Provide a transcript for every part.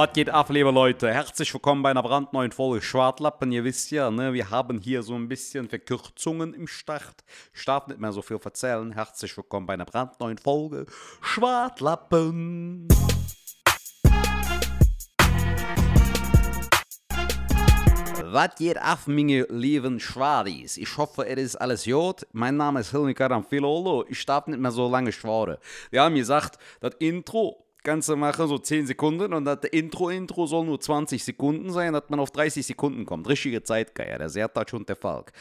Was geht ab, liebe Leute? Herzlich willkommen bei einer brandneuen Folge Schwartlappen. Ihr wisst ja, ne, wir haben hier so ein bisschen Verkürzungen im Start. Ich darf nicht mehr so viel erzählen. Herzlich willkommen bei einer brandneuen Folge Schwartlappen. Was geht ab, meine lieben Schwadis? Ich hoffe, es ist alles gut. Mein Name ist Hilmi Karamfilolo. Ich darf nicht mehr so lange schwaren. Wir haben gesagt, das Intro kannst du machen so 10 Sekunden und das Intro-Intro soll nur 20 Sekunden sein, dass man auf 30 Sekunden kommt. Richtige Zeitgeier, der Sertac und der Falk.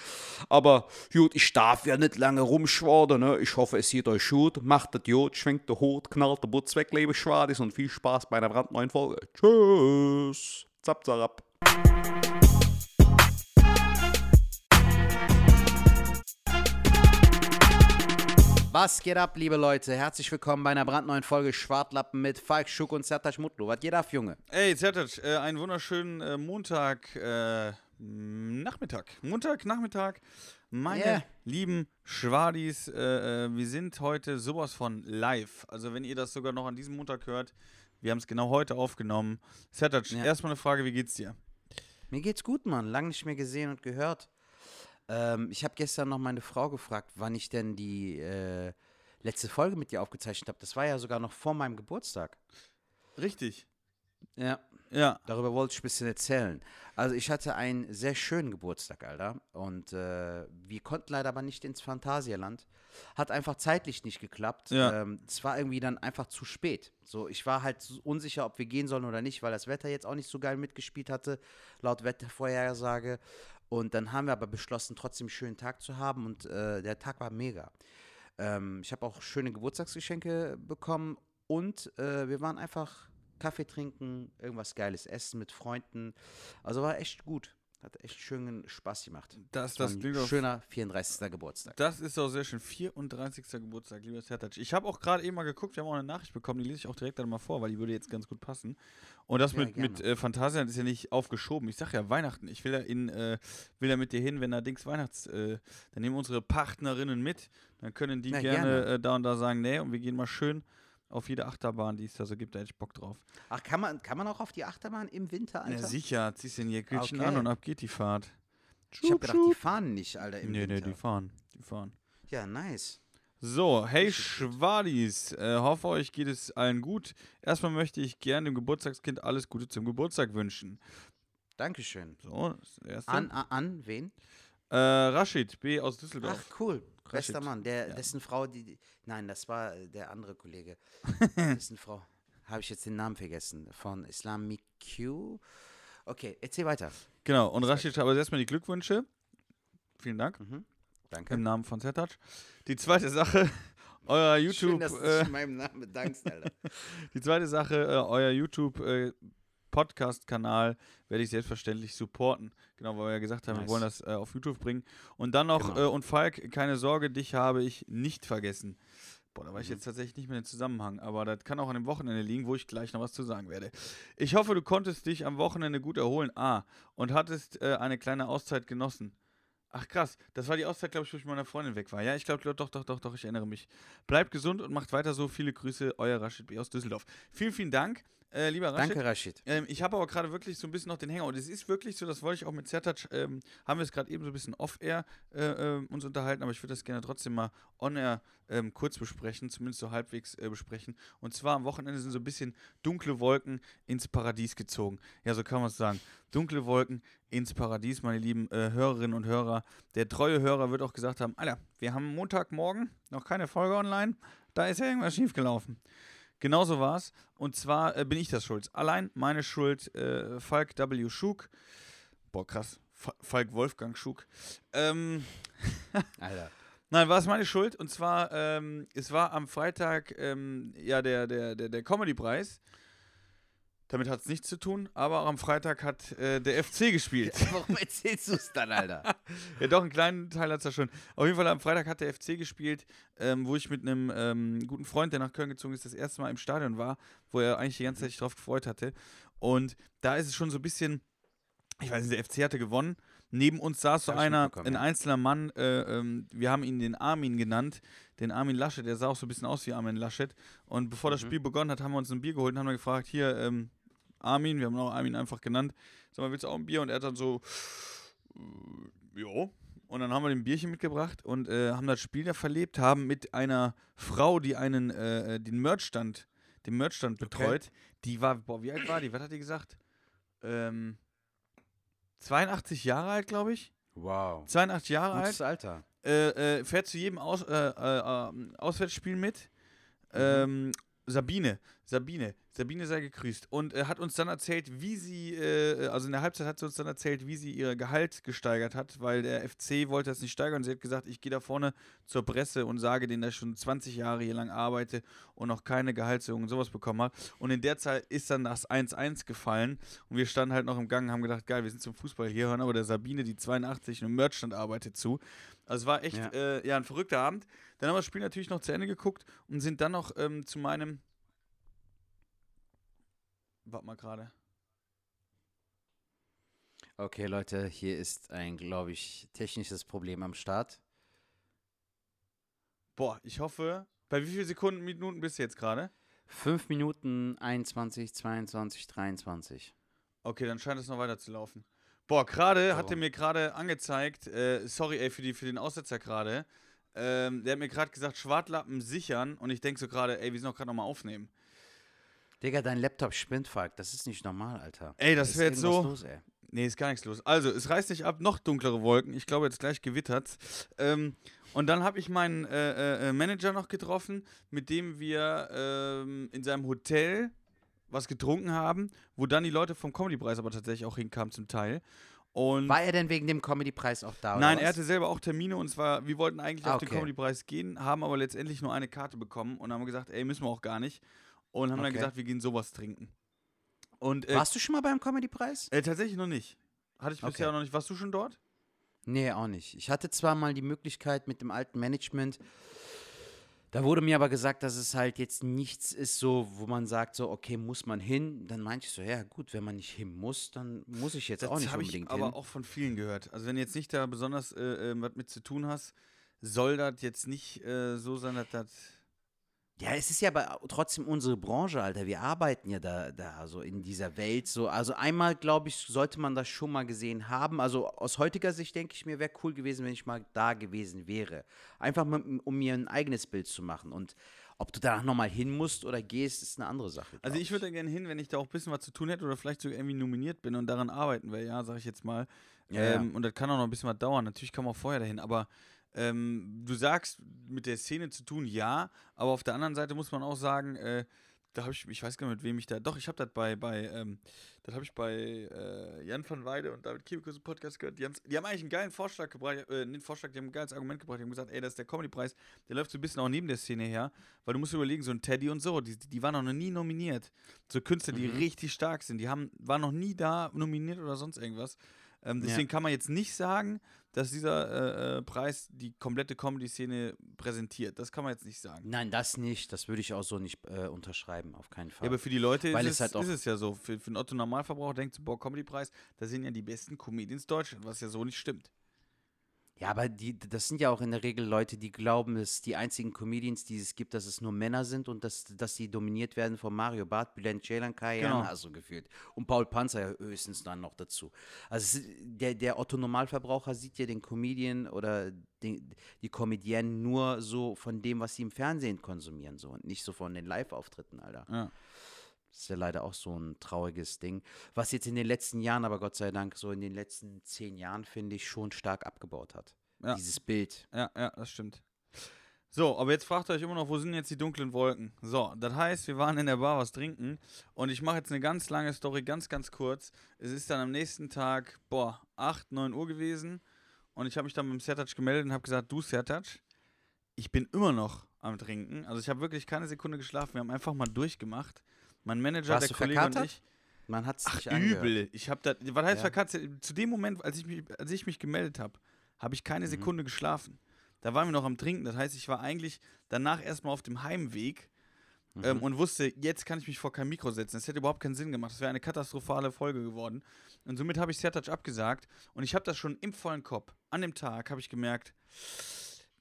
Aber gut, ich darf ja nicht lange rumschwaden, ne? Ich hoffe, es sieht euch gut. Macht das gut, schwenkt der Hut, knallt der Butz weg, liebe Schwadis und viel Spaß bei einer brandneuen Folge. Tschüss. Zap, zap. Was geht ab, liebe Leute? Herzlich willkommen bei einer brandneuen Folge Schwartlappen mit Falk Schuck und Sertac Mutlu. Was geht ab, Junge? Ey, Zertac, äh, einen wunderschönen äh, Montag, äh, Nachmittag. Montag, Nachmittag. Meine Yeah. lieben Schwadis, äh, äh, wir sind heute sowas von live. Also, wenn ihr das sogar noch an diesem Montag hört, wir haben es genau heute aufgenommen. Zertac, Ja. erstmal eine Frage: Wie geht's dir? Mir geht's gut, Mann. Lang nicht mehr gesehen und gehört. Ähm, ich habe gestern noch meine Frau gefragt, wann ich denn die äh, letzte Folge mit dir aufgezeichnet habe. Das war ja sogar noch vor meinem Geburtstag. Richtig. Ja. Ja. Darüber wollte ich ein bisschen erzählen. Also ich hatte einen sehr schönen Geburtstag, Alter. Und äh, wir konnten leider aber nicht ins Phantasialand. Hat einfach zeitlich nicht geklappt. Ja. Ähm, es war irgendwie dann einfach zu spät. So, ich war halt unsicher, ob wir gehen sollen oder nicht, weil das Wetter jetzt auch nicht so geil mitgespielt hatte, laut Wettervorhersage. Und dann haben wir aber beschlossen, trotzdem einen schönen Tag zu haben. Und äh, der Tag war mega. Ähm, ich habe auch schöne Geburtstagsgeschenke bekommen und äh, wir waren einfach Kaffee trinken, irgendwas Geiles essen mit Freunden. Also war echt gut. Hat echt schönen Spaß gemacht. Das, War das ein schöner 34. Geburtstag. Das ist auch sehr schön. 34. Geburtstag, lieber Sertac. Ich habe auch gerade eben mal geguckt, wir haben auch eine Nachricht bekommen, die lese ich auch direkt dann mal vor, weil die würde jetzt ganz gut passen. Und das Ja, mit, mit gerne. äh, Phantasialand ist ja nicht aufgeschoben. Ich sag ja Weihnachten. Ich will ja in, äh, will ja mit dir hin, wenn da Dings Weihnachts, äh, dann nehmen unsere Partnerinnen mit. Dann können die Na, gerne, gerne. Äh, da und da sagen, nee, und wir gehen mal schön auf jede Achterbahn, die es da so gibt, da hätte ich Bock drauf. Ach, kann man, kann man auch auf die Achterbahn im Winter, Alter? Ja, sicher, ziehst den Jäckelchen Okay. an und ab geht die Fahrt. ich habe gedacht, die fahren nicht, Alter, im Nee, nee, Winter. die fahren. Die fahren. ja, nice. So, hey. Schwadis, äh, hoffe euch geht es allen gut. Erstmal möchte ich gerne dem Geburtstagskind alles Gute zum Geburtstag wünschen. Dankeschön. So, das erste. An, an, an wen? Äh, Rashid B. aus Düsseldorf. Ach, cool. Bester Rashid. Mann. Der, Ja. Dessen Frau, die, die. Nein, das war äh, der andere Kollege. dessen Frau. Habe ich jetzt den Namen vergessen. Von Islamic Q. Okay, erzähl weiter. Genau, und Rashid, aber erstmal die Glückwünsche. Vielen Dank Mhm. Danke. im Namen von Zertac. Die zweite Sache, euer Schön, YouTube, dass du äh, meinem Namen bedankst, Alter. die zweite Sache, äh, euer YouTube äh, Podcast-Kanal werde ich selbstverständlich supporten. Genau, weil wir ja gesagt haben, Nice. wir wollen das äh, auf YouTube bringen. Und dann noch, Genau. äh, und Falk, keine Sorge, dich habe ich nicht vergessen. Boah, da war ich Mhm. jetzt tatsächlich nicht mehr im Zusammenhang, aber das kann auch an dem Wochenende liegen, wo ich gleich noch was zu sagen werde. Ich hoffe, du konntest dich am Wochenende gut erholen. Ah, und hattest äh, eine kleine Auszeit genossen. Ach krass, das war die Auszeit, glaube ich, wo ich mit meiner Freundin weg war. Ja, ich glaube, doch, doch, doch, doch, ich erinnere mich. Bleibt gesund und macht weiter so. Viele Grüße, euer Rashid B. aus Düsseldorf. Vielen, vielen Dank, äh, lieber Rashid. Danke, Rashid. Ähm, ich habe aber gerade wirklich so ein bisschen noch den Hänger. Und es ist wirklich so, das wollte ich auch mit Zertac, ähm, haben wir es gerade eben so ein bisschen off-air äh, ähm, uns unterhalten, aber ich würde das gerne trotzdem mal on-air ähm, kurz besprechen, zumindest so halbwegs äh, besprechen. Und zwar am Wochenende sind so ein bisschen dunkle Wolken ins Paradies gezogen. Ja, so kann man es sagen. Dunkle Wolken ins Paradies, meine lieben äh, Hörerinnen und Hörer. Der treue Hörer wird auch gesagt haben, Alter, wir haben Montagmorgen noch keine Folge online, da ist ja irgendwas schiefgelaufen. Genauso war es. Und zwar äh, bin ich das schuld. Allein meine Schuld, äh, Falk W. Schug. Boah, krass. Fa- Falk Wolfgang Schug. Ähm, Alter. nein, war es meine Schuld. Und zwar, ähm, es war am Freitag ähm, ja der, der, der, der Comedy-Preis. Damit hat es nichts zu tun, aber auch am Freitag hat äh, der FC gespielt. Warum erzählst du es dann, Alter? Ja, doch, einen kleinen Teil hat es ja schon. Auf jeden Fall am Freitag hat der FC gespielt, ähm, wo ich mit einem ähm, guten Freund, der nach Köln gezogen ist, das erste Mal im Stadion war, wo er eigentlich die ganze Zeit sich drauf gefreut hatte. Und da ist es schon so ein bisschen, ich weiß nicht, der FC hatte gewonnen. Neben uns saß so einer, ein einzelner Mann, äh, ähm, wir haben ihn den Armin genannt, den Armin Laschet, der sah auch so ein bisschen aus wie Armin Laschet. Und bevor das Mhm. Spiel begonnen hat, haben wir uns ein Bier geholt und haben gefragt, hier, ähm, Armin, wir haben auch Armin einfach genannt. Sag mal, willst du auch ein Bier? Und er hat dann so, äh, jo. Und dann haben wir den Bierchen mitgebracht und äh, haben das Spiel da verlebt, haben mit einer Frau, die einen, äh, den Merchstand, den Merchstand betreut, die war, boah, wie alt war die? Was hat die gesagt? Ähm, 82 Jahre alt, glaube ich. Wow. 82 Jahre Gutes alt. Alter. Äh, äh, fährt zu jedem Aus, äh, äh, äh, Auswärtsspiel mit. Ähm, Sabine, Sabine, Sabine sei gegrüßt und äh, hat uns dann erzählt, wie sie, äh, also in der Halbzeit hat sie uns dann erzählt, wie sie ihr Gehalt gesteigert hat, weil der FC wollte das nicht steigern. Sie hat gesagt, ich gehe da vorne zur Presse und sage denen, dass ich schon 20 Jahre hier lang arbeite und noch keine Gehaltserhöhung und sowas bekommen habe. Und in der Zeit ist dann das 1-1 gefallen und wir standen halt noch im Gang und haben gedacht, geil, wir sind zum Fußball hier, hören aber der Sabine, die 82 im Merchstand arbeitet, zu. Also es war echt Ja. Äh, ja, ein verrückter Abend. Dann haben wir das Spiel natürlich noch zu Ende geguckt und sind dann noch ähm, zu meinem. Warte mal gerade. Okay, Leute, hier ist ein, glaube ich, technisches Problem am Start. Boah, ich hoffe. Bei wie vielen Sekunden, Minuten bist du jetzt gerade? 5 Minuten 21, 22, 23. Okay, dann scheint es noch weiter zu laufen. Boah, gerade hat So. er mir gerade angezeigt, äh, sorry ey, für, die, für den Aussetzer gerade. Ähm, der hat mir gerade gesagt, Schwartlappen sichern und ich denke so gerade, ey, wir sind doch gerade nochmal aufnehmen. Digga, dein Laptop spinnt, Falk. Das ist nicht normal, Alter. Ey, das wäre jetzt so. Los, ey. Nee, ist gar nichts los. Also, es reißt nicht ab, noch dunklere Wolken. Ich glaube, jetzt gleich gewittert. Ähm, und dann habe ich meinen äh, äh, Manager noch getroffen, mit dem wir ähm, in seinem Hotel was getrunken haben, wo dann die Leute vom Comedy-Preis aber tatsächlich auch hinkamen zum Teil. Und War er denn wegen dem Comedy-Preis auch da? Nein, er hatte selber auch Termine und zwar, wir wollten eigentlich Ah, auf den. Comedy-Preis gehen, haben aber letztendlich nur eine Karte bekommen und haben gesagt, ey, müssen wir auch gar nicht. Und haben dann Okay. gesagt, wir gehen sowas trinken. Und äh, Warst du schon mal beim Comedy-Preis? äh, tatsächlich noch nicht. Hatte ich bisher Okay. noch nicht. Warst du schon dort? Nee, auch nicht. Ich hatte zwar mal die Möglichkeit mit dem alten Management, da wurde mir aber gesagt, dass es halt jetzt nichts ist, so, wo man sagt, so, okay, muss man hin? Dann meinte ich so, ja, gut, wenn man nicht hin muss, dann muss ich jetzt auch nicht habe ich unbedingt aber hin. auch von vielen gehört. Also wenn du jetzt nicht da besonders äh, äh, was mit zu tun hast, soll das jetzt nicht äh, so sein, dass das... Ja, es ist ja aber trotzdem unsere Branche, Alter. Wir arbeiten ja da, da so in dieser Welt. So. Also einmal, glaube ich, sollte man das schon mal gesehen haben. Also aus heutiger Sicht denke ich mir, wäre cool gewesen, wenn ich mal da gewesen wäre. Einfach mal, um mir ein eigenes Bild zu machen. Und ob du danach nochmal hin musst oder gehst, ist eine andere Sache. Also glaub ich würde da gerne hin, wenn ich da auch ein bisschen was zu tun hätte oder vielleicht sogar irgendwie nominiert bin und daran arbeiten will, ja, sage ich jetzt mal. Ja, ja. ähm, Und das kann auch noch ein bisschen was dauern. Natürlich kann man auch vorher dahin, aber ähm, du sagst, mit der Szene zu tun, ja, aber auf der anderen Seite muss man auch sagen, äh, da habe ich, ich weiß gar nicht, mit wem ich da, doch, ich habe das bei, bei, ähm, das habe ich bei äh, Jan van Weide und David Kiebekus im Podcast gehört. Die, die haben eigentlich einen geilen Vorschlag gebracht, äh, nicht Vorschlag, die haben ein geiles Argument gebracht. Die haben gesagt, ey, das ist der Comedy-Preis, der läuft so ein bisschen auch neben der Szene her, weil du musst überlegen, so ein Teddy und so, die, die waren noch nie nominiert. So Künstler, die Mhm. richtig stark sind, die haben, waren noch nie da nominiert oder sonst irgendwas. Ähm, deswegen kann man jetzt nicht sagen, dass dieser äh, äh, Preis die komplette Comedy-Szene präsentiert. Das kann man jetzt nicht sagen. Nein, das nicht. Das würde ich auch so nicht äh, unterschreiben, auf keinen Fall. Ja, aber für die Leute Weil ist, es halt ist es ja so. Für, für den Otto-Normalverbraucher denkt so, boah, Comedy-Preis, da sind ja die besten Comedians Deutschland, was ja so nicht stimmt. Ja, aber die, das sind ja auch in der Regel Leute, die glauben, dass die einzigen Comedians, die es gibt, dass es nur Männer sind und dass, dass sie dominiert werden von Mario Barth, Bülent Ceylan, Kai Genau. Jana, so gefühlt. Und Paul Panzer ja höchstens dann noch dazu. Also der, der Otto-Normalverbraucher sieht ja den Comedian oder den, die Comedienne nur so von dem, was sie im Fernsehen konsumieren, so und nicht so von den Live-Auftritten, Alter. Ja. Das ist ja leider auch so ein trauriges Ding. Was jetzt in den letzten Jahren, aber Gott sei Dank, so in den letzten zehn Jahren, finde ich, schon stark abgebaut hat. Ja. Dieses Bild. Ja, ja, das stimmt. So, aber jetzt fragt ihr euch immer noch, wo sind jetzt die dunklen Wolken? So, das heißt, wir waren in der Bar was trinken und ich mache jetzt eine ganz lange Story, ganz, ganz kurz. Es ist dann am nächsten Tag, boah, 8, 9 Uhr gewesen und ich habe mich dann mit dem Sertac gemeldet und habe gesagt, du Sertac, ich bin immer noch am Trinken. Also ich habe wirklich keine Sekunde geschlafen, wir haben einfach mal durchgemacht. Mein Manager, Warst der Kollege und verkatert? ich. Man hat es Ach, nicht angehört. übel. Ich habe da, was heißt Ja. verkatzt? Zu dem Moment, als ich mich, als ich mich gemeldet habe, habe ich keine Mhm. Sekunde geschlafen. Da waren wir noch am Trinken. Das heißt, ich war eigentlich danach erstmal auf dem Heimweg Mhm. ähm, und wusste, jetzt kann ich mich vor kein Mikro setzen. Das hätte überhaupt keinen Sinn gemacht. Das wäre eine katastrophale Folge geworden. Und somit habe ich Sertac abgesagt. Und ich habe das schon im vollen Kopf. An dem Tag habe ich gemerkt,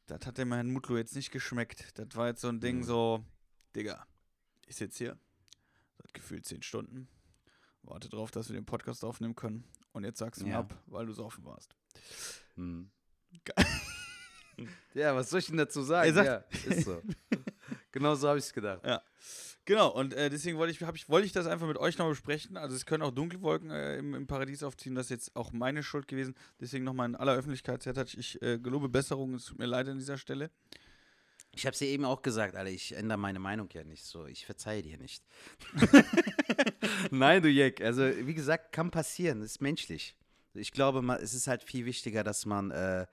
das hat dem Herrn Mutlu jetzt nicht geschmeckt. Das war jetzt so ein Ding Mhm. so, Digga, ich sitze hier, seit gefühlt zehn Stunden warte drauf, dass wir den Podcast aufnehmen können. Und jetzt sagst du mir Ja. ab, weil du so offen warst. Hm. Ja, was soll ich denn dazu sagen? Sagt- ja, ist so. genau so habe ich es gedacht. Genau, und äh, deswegen wollte ich, ich, wollte ich das einfach mit euch noch besprechen. Also es können auch Dunkelwolken äh, im, im Paradies aufziehen, das ist jetzt auch meine Schuld gewesen. Deswegen nochmal in aller Öffentlichkeit, Zertac, ich äh, gelobe Besserung, es tut mir leid an dieser Stelle. Ich habe es dir eben auch gesagt, Alter, ich ändere meine Meinung ja nicht so. Ich verzeihe dir nicht. Nein, du Jack. Also, wie gesagt, kann passieren. Das ist menschlich. Ich glaube, es ist halt viel wichtiger, dass man äh,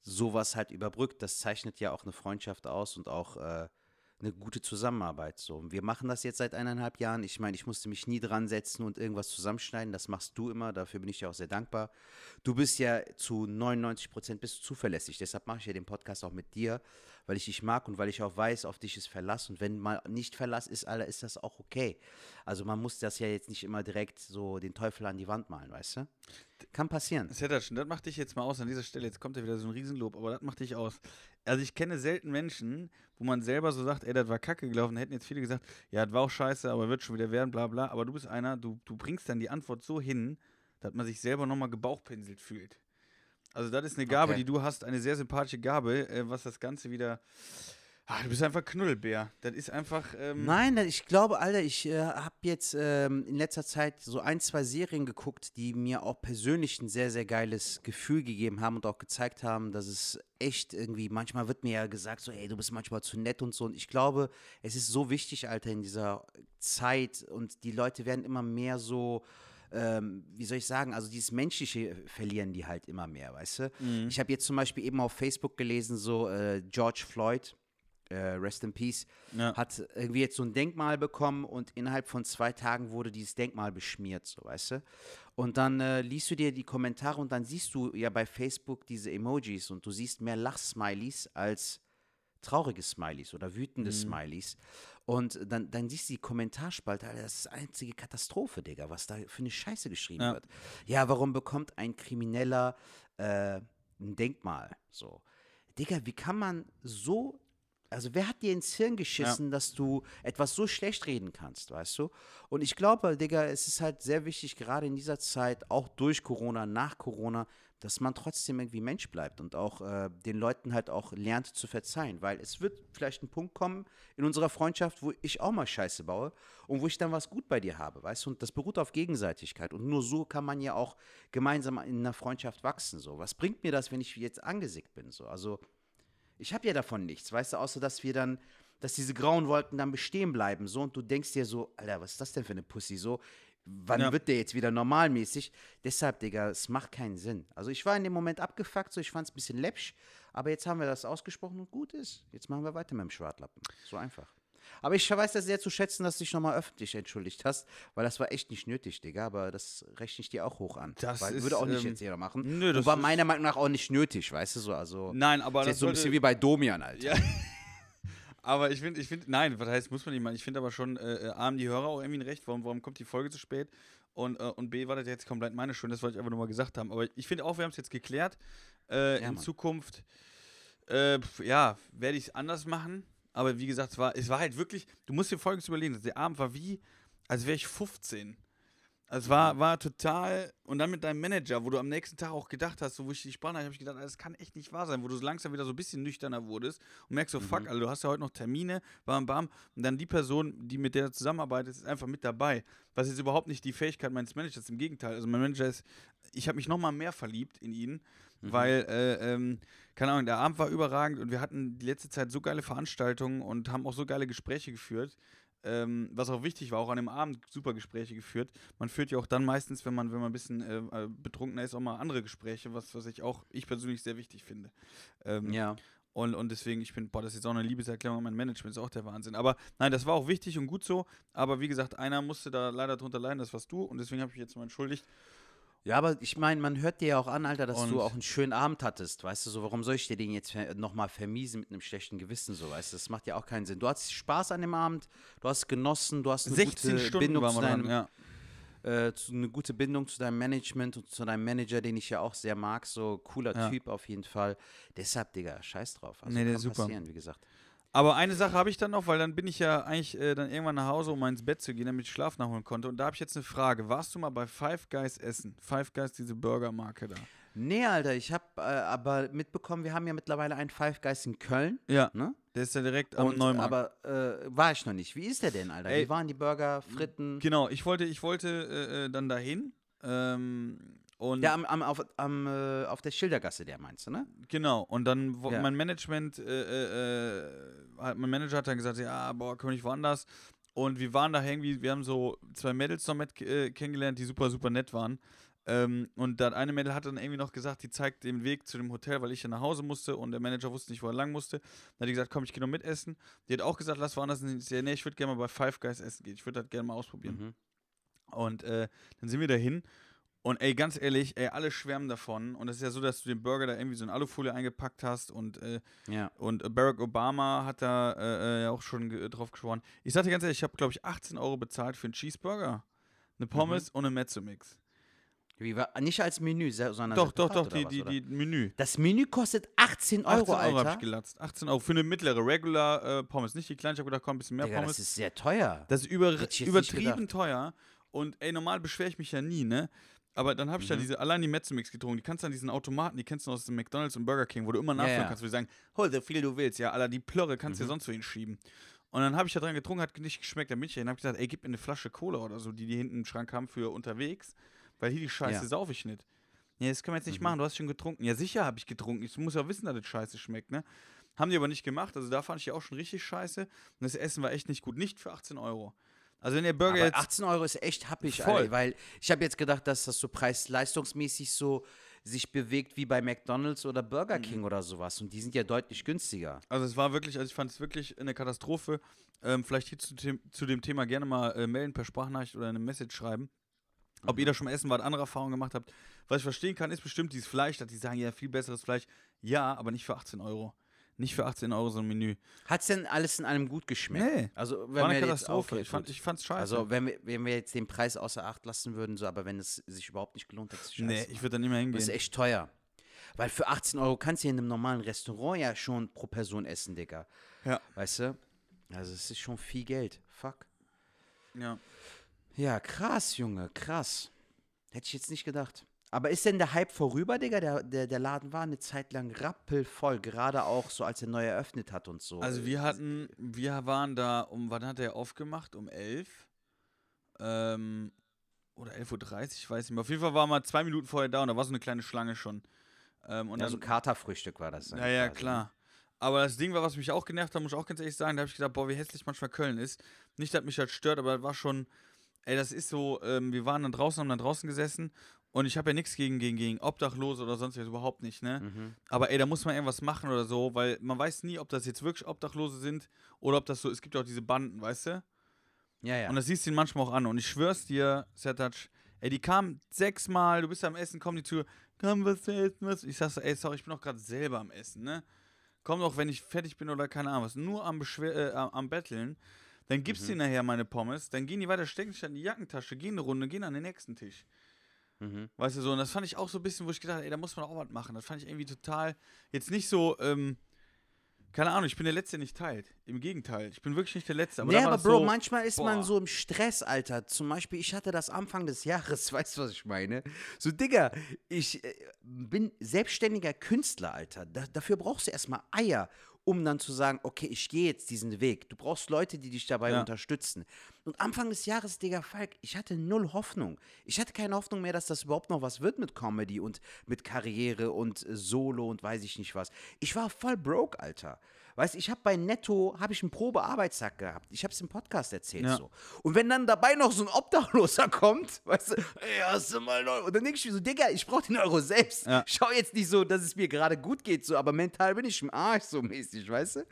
sowas halt überbrückt. Das zeichnet ja auch eine Freundschaft aus und auch äh, eine gute Zusammenarbeit. So. Wir machen das jetzt seit eineinhalb Jahren. Ich meine, ich musste mich nie dran setzen und irgendwas zusammenschneiden. Das machst du immer. Dafür bin ich ja auch sehr dankbar. Du bist ja zu 99 Prozent bist zuverlässig. Deshalb mache ich ja den Podcast auch mit dir, weil ich dich mag und weil ich auch weiß, auf dich ist Verlass. Und wenn mal nicht Verlass ist, Alter, ist das auch okay. Also man muss das ja jetzt nicht immer direkt so den Teufel an die Wand malen, weißt du? Kann passieren. Zertac, das macht dich jetzt mal aus an dieser Stelle. Jetzt kommt ja wieder so ein Riesenlob, aber das macht dich aus. Also ich kenne selten Menschen, wo man selber so sagt, ey, das war kacke gelaufen. Hätten jetzt viele gesagt, ja, das war auch scheiße, aber wird schon wieder werden, bla bla. Aber du bist einer, du, du bringst dann die Antwort so hin, dass man sich selber nochmal gebauchpinselt fühlt. Also das ist eine Gabe, Okay. die du hast, eine sehr sympathische Gabe, äh, was das Ganze wieder... Ah, du bist einfach Knuddelbär. Das ist einfach... Ähm, Nein, ich glaube, Alter, ich äh, habe jetzt ähm, in letzter Zeit so ein, zwei Serien geguckt, die mir auch persönlich ein sehr, sehr geiles Gefühl gegeben haben und auch gezeigt haben, dass es echt irgendwie, manchmal wird mir ja gesagt, so, ey, du bist manchmal zu nett und so. Und ich glaube, es ist so wichtig, Alter, in dieser Zeit und die Leute werden immer mehr so. Ähm, wie soll ich sagen, also dieses Menschliche verlieren die halt immer mehr, weißt du? Ich habe jetzt zum Beispiel eben auf Facebook gelesen, so äh, George Floyd, äh, Rest in Peace, Ja. hat irgendwie jetzt so ein Denkmal bekommen und innerhalb von zwei Tagen wurde dieses Denkmal beschmiert, so weißt du. Und dann äh, liest du dir die Kommentare und dann siehst du ja bei Facebook diese Emojis und du siehst mehr Lachsmileys als traurige Smileys oder wütende Smileys. Und dann, dann siehst du die Kommentarspalte, Alter, das ist eine einzige Katastrophe, Digga, was da für eine Scheiße geschrieben Ja. wird. Ja, warum bekommt ein Krimineller äh, ein Denkmal? So. Digga, wie kann man so. Also, wer hat dir ins Hirn geschissen, dass du etwas so schlecht reden kannst, weißt du? Und ich glaube, Digga, es ist halt sehr wichtig, gerade in dieser Zeit, auch durch Corona, nach Corona, dass man trotzdem irgendwie Mensch bleibt und auch äh, den Leuten halt auch lernt zu verzeihen. Weil es wird vielleicht ein Punkt kommen in unserer Freundschaft, wo ich auch mal Scheiße baue und wo ich dann was gut bei dir habe, weißt du? Und das beruht auf Gegenseitigkeit. Und nur so kann man ja auch gemeinsam in einer Freundschaft wachsen. So. Was bringt mir das, wenn ich jetzt angesickt bin? So? Also, ich habe ja davon nichts, weißt du, außer dass wir dann, dass diese grauen Wolken dann bestehen bleiben, so und du denkst dir so, Alter, was ist das denn für eine Pussy, so, wann Ja. wird der jetzt wieder normalmäßig? Deshalb, Digga, es macht keinen Sinn. Also ich war in dem Moment abgefuckt, so ich fand es ein bisschen läppsch, aber jetzt haben wir das ausgesprochen und gut ist. Jetzt machen wir weiter mit dem Schwartlappen. So einfach. Aber ich weiß das sehr zu schätzen, dass du dich nochmal öffentlich entschuldigt hast, weil das war echt nicht nötig, Digga, aber das rechne ich dir auch hoch an. Das weil ist, würde auch nicht ähm, jetzt jeder machen. nö, das war ist- meiner Meinung nach auch nicht nötig, weißt du so, also Nein, aber ist das jetzt so ein bisschen wie bei Domian, Alter. Ja. Aber ich finde, ich finde, nein, was heißt, muss man nicht machen. Ich finde aber schon, äh, äh, A, haben die Hörer auch irgendwie ein Recht, warum, warum kommt die Folge zu spät? Und, äh, und B, war das jetzt komplett meine Schuld, das wollte ich einfach nur mal gesagt haben. Aber ich finde auch, wir haben es jetzt geklärt. Äh, Ja, in Mann. Zukunft, äh, ja, werde ich es anders machen. Aber wie gesagt, es war, es war halt wirklich, du musst dir Folgendes überlegen, der Abend war wie, als wäre ich 15. Also es war, war total, und dann mit deinem Manager, wo du am nächsten Tag auch gedacht hast, so wo ich dich sprach, habe ich gedacht, das kann echt nicht wahr sein, wo du so langsam wieder so ein bisschen nüchterner wurdest und merkst so, fuck, also du hast ja heute noch Termine, bam, bam, und dann die Person, die mit der zusammenarbeitet, ist einfach mit dabei. Was ist überhaupt nicht die Fähigkeit meines Managers, im Gegenteil. Also mein Manager ist, ich habe mich nochmal mehr verliebt in ihn, weil, äh, ähm, keine Ahnung, der Abend war überragend und wir hatten die letzte Zeit so geile Veranstaltungen und haben auch so geile Gespräche geführt. Ähm, was auch wichtig war, auch an dem Abend super Gespräche geführt. Man führt ja auch dann meistens, wenn man, wenn man ein bisschen äh, äh, betrunkener ist, auch mal andere Gespräche, was, was ich auch, ich persönlich sehr wichtig finde. Ähm, Ja. und, und deswegen, ich finde, boah, das ist jetzt auch eine Liebeserklärung an mein Management, ist auch der Wahnsinn. Aber nein, das war auch wichtig und gut so. Aber wie gesagt, einer musste da leider drunter leiden, das warst du. Und deswegen habe ich mich jetzt mal entschuldigt. Ja, aber ich meine, man hört dir ja auch an, Alter, dass Und- du auch einen schönen Abend hattest, weißt du, so, warum soll ich dir den jetzt nochmal vermiesen mit einem schlechten Gewissen, so, weißt du, das macht ja auch keinen Sinn. Du hattest Spaß an dem Abend, du hast genossen, du hast eine 16 gute Stunden Bindung zu wir dran, deinem, ja. äh, zu, eine gute Bindung zu deinem Management und zu deinem Manager, den ich ja auch sehr mag, so cooler Ja. Typ auf jeden Fall. Deshalb, Digga, scheiß drauf. Also Nee, der kann ist super. passieren, wie gesagt. Aber eine Sache habe ich dann noch, weil dann bin ich ja eigentlich äh, dann irgendwann nach Hause, um mal ins Bett zu gehen, damit ich Schlaf nachholen konnte. Und da habe ich jetzt eine Frage. Warst du mal bei Five Guys essen? Five Guys, diese Burgermarke da. Nee, Alter, ich habe äh, aber mitbekommen, wir haben ja mittlerweile einen Five Guys in Köln. Ja, Ne? der ist ja direkt am Und, Neumarkt. aber äh, war ich noch nicht. Wie ist der denn, Alter? Ey, Wie waren die Burger, Fritten? genau, ich wollte, ich wollte äh, äh, dann dahin. Ähm, und Der am, am, auf, am, äh, auf der Schildergasse, der meinst du, ne? Genau, und dann wo, Ja. mein Management, äh, äh, äh, mein Manager hat dann gesagt, ja, boah, können wir nicht woanders. Und wir waren da irgendwie, wir haben so zwei Mädels noch mit äh, kennengelernt, die super, super nett waren. Ähm, und das eine Mädel hat dann irgendwie noch gesagt, die zeigt den Weg zu dem Hotel, weil ich ja nach Hause musste und der Manager wusste nicht, wo er lang musste. Dann hat die gesagt, komm, ich gehe noch mitessen. Die hat auch gesagt, lass woanders hin. Ich nee, ich würde gerne mal bei Five Guys essen gehen. Ich würde das gerne mal ausprobieren. Mhm. Und äh, dann sind wir dahin. Und ey, ganz ehrlich, ey, alle schwärmen davon. Und es ist ja so, dass du den Burger da irgendwie so in Alufolie eingepackt hast. Und, äh, Ja. und äh, Barack Obama hat da äh, äh, auch schon ge- drauf geschworen. Ich sagte ganz ehrlich, ich habe, glaube ich, 18 Euro bezahlt für einen Cheeseburger, eine Pommes und einen Mezzo-Mix. Wie war, nicht als Menü, sondern Doch, doch, doch, die, was, die, die Menü. Das Menü kostet 18 Euro, 18 Euro habe Alter. ich gelatzt. 18 Euro für eine mittlere, regular äh, Pommes. Nicht die kleine, ich habe gedacht, komm, ein bisschen mehr Digga, Pommes. das ist sehr teuer. Das ist über, übertrieben teuer. Und ey, normal beschwere ich mich ja nie, ne? Aber dann habe ich ja Mhm. diese, allein die Mezzo-Mix getrunken. Die kannst du an diesen Automaten, die kennst du aus dem McDonalds und Burger King, wo du immer nachfüllen ja. kannst, wo die sagen, hol so viel du willst, ja, Alter, die Plörre kannst du Mhm. dir sonst wohin schieben. Und dann habe ich da dran getrunken, hat nicht geschmeckt. Dann bin ich dahin, habe gesagt, ey, gib mir eine Flasche Cola oder so, die die hinten im Schrank haben für unterwegs, weil hier die Scheiße Ja. sauf ich nicht. Ja, das können wir jetzt nicht Mhm. machen, du hast schon getrunken. Ja, sicher habe ich getrunken. Ich muss ja wissen, dass das scheiße schmeckt, ne? Haben die aber nicht gemacht, also da fand ich die auch schon richtig scheiße. Und das Essen war echt nicht gut. Nicht für 18 Euro. Also wenn der Burger Aber jetzt 18 Euro ist echt happig, Voll. Alter, weil ich habe jetzt gedacht, dass das so preis-leistungsmäßig so sich bewegt wie bei McDonalds oder Burger Mhm. King oder sowas. Und die sind ja deutlich günstiger. Also es war wirklich, also ich fand es wirklich eine Katastrophe. Ähm, vielleicht hier zu, dem- zu dem Thema gerne mal äh, melden per Sprachnachricht oder eine Message schreiben. Ob ihr da schon mal essen wart, andere Erfahrungen gemacht habt. Was ich verstehen kann, ist bestimmt dieses Fleisch, dass die sagen, ja, viel besseres Fleisch. Ja, aber nicht für 18 Euro. Nicht für 18 Euro so ein Menü. Hat's denn alles in allem gut geschmeckt? Nee. Also, wenn War eine wir jetzt- Katastrophe. okay, ich, fand, fand's scheiße. Also, wenn wir, wenn wir jetzt den Preis außer Acht lassen würden, so, aber wenn es sich überhaupt nicht gelohnt hat, ist es scheiße. nee, ich würde da nicht mehr hingehen. Das ist echt teuer. Weil für 18 Euro kannst du ja in einem normalen Restaurant ja schon pro Person essen, Digga. Ja. Weißt du? Also es ist schon viel Geld. Fuck. ja. Ja, krass, Junge, krass. Hätte ich jetzt nicht gedacht. Aber ist denn der Hype vorüber, Digga? Der, der, der Laden war eine Zeit lang rappelvoll, gerade auch so, als er neu eröffnet hat und so. Also wir hatten, wir waren da um, wann hat er aufgemacht? Um 11? Ähm, oder 11.30 Uhr, ich weiß nicht mehr. Auf jeden Fall waren wir zwei Minuten vorher da und da war so eine kleine Schlange schon. Ähm, und ja, dann, so Katerfrühstück war das. Ja, ja, quasi, klar. Aber das Ding war, was mich auch genervt hat, muss ich auch ganz ehrlich sagen, da habe ich gedacht, boah, wie hässlich manchmal Köln ist. Nicht, dass mich das stört, aber das war schon, ey, das ist so, ähm, wir waren dann draußen, haben dann draußen gesessen und ich habe ja nichts gegen, gegen, gegen Obdachlose oder sonst was, überhaupt nicht, ne? Mhm. Aber ey, da muss man irgendwas machen oder so, weil man weiß nie, ob das jetzt wirklich Obdachlose sind oder ob das so, es gibt ja auch diese Banden, weißt du? Ja, ja. Und das siehst du ihnen manchmal auch an. Und ich schwör's dir, Sertac, ey, die kamen sechsmal, du bist am Essen, kommen die zu, komm, was zu essen, was? Ich sag so, ey, sorry, ich bin doch gerade selber am Essen, ne? Komm doch, wenn ich fertig bin oder keine Ahnung was, nur am, Beschwer äh, am, Betteln. Dann gibst du ihnen nachher meine Pommes, dann gehen die weiter, stecken sich in die Jackentasche, gehen eine Runde, gehen an den nächsten Tisch. Mhm. Weißt du so, und das fand ich auch so ein bisschen, wo ich gedacht habe, ey, da muss man auch was machen. Das fand ich irgendwie total, jetzt nicht so, ähm, keine Ahnung, ich bin der Letzte, der nicht teilt. Im Gegenteil, ich bin wirklich nicht der Letzte. Aber nee, aber Bro, so, manchmal ist man boah. so im Stress, Alter. Zum Beispiel, ich hatte das Anfang des Jahres, weißt du, was ich meine? So, Digga, ich äh, bin selbstständiger Künstler, Alter. Da, dafür brauchst du erstmal Eier, um dann zu sagen, okay, ich gehe jetzt diesen Weg. Du brauchst Leute, die dich dabei Ja. unterstützen. Und Anfang des Jahres, Digga, Falk, ich hatte null Hoffnung. Ich hatte keine Hoffnung mehr, dass das überhaupt noch was wird mit Comedy und mit Karriere und Solo und weiß ich nicht was. Ich war voll broke, Alter. Weißt du, ich habe bei Netto, habe ich einen Probearbeitstag gehabt. Ich habe es im Podcast erzählt Ja. so. Und wenn dann dabei noch so ein Obdachloser kommt, weißt du, ey, hast du mal Euro? Und dann denke ich mir so, Digga, ich brauche den Euro selbst. Ja. Schau jetzt nicht so, dass es mir gerade gut geht, so, aber mental bin ich im Arsch so mäßig, weißt du?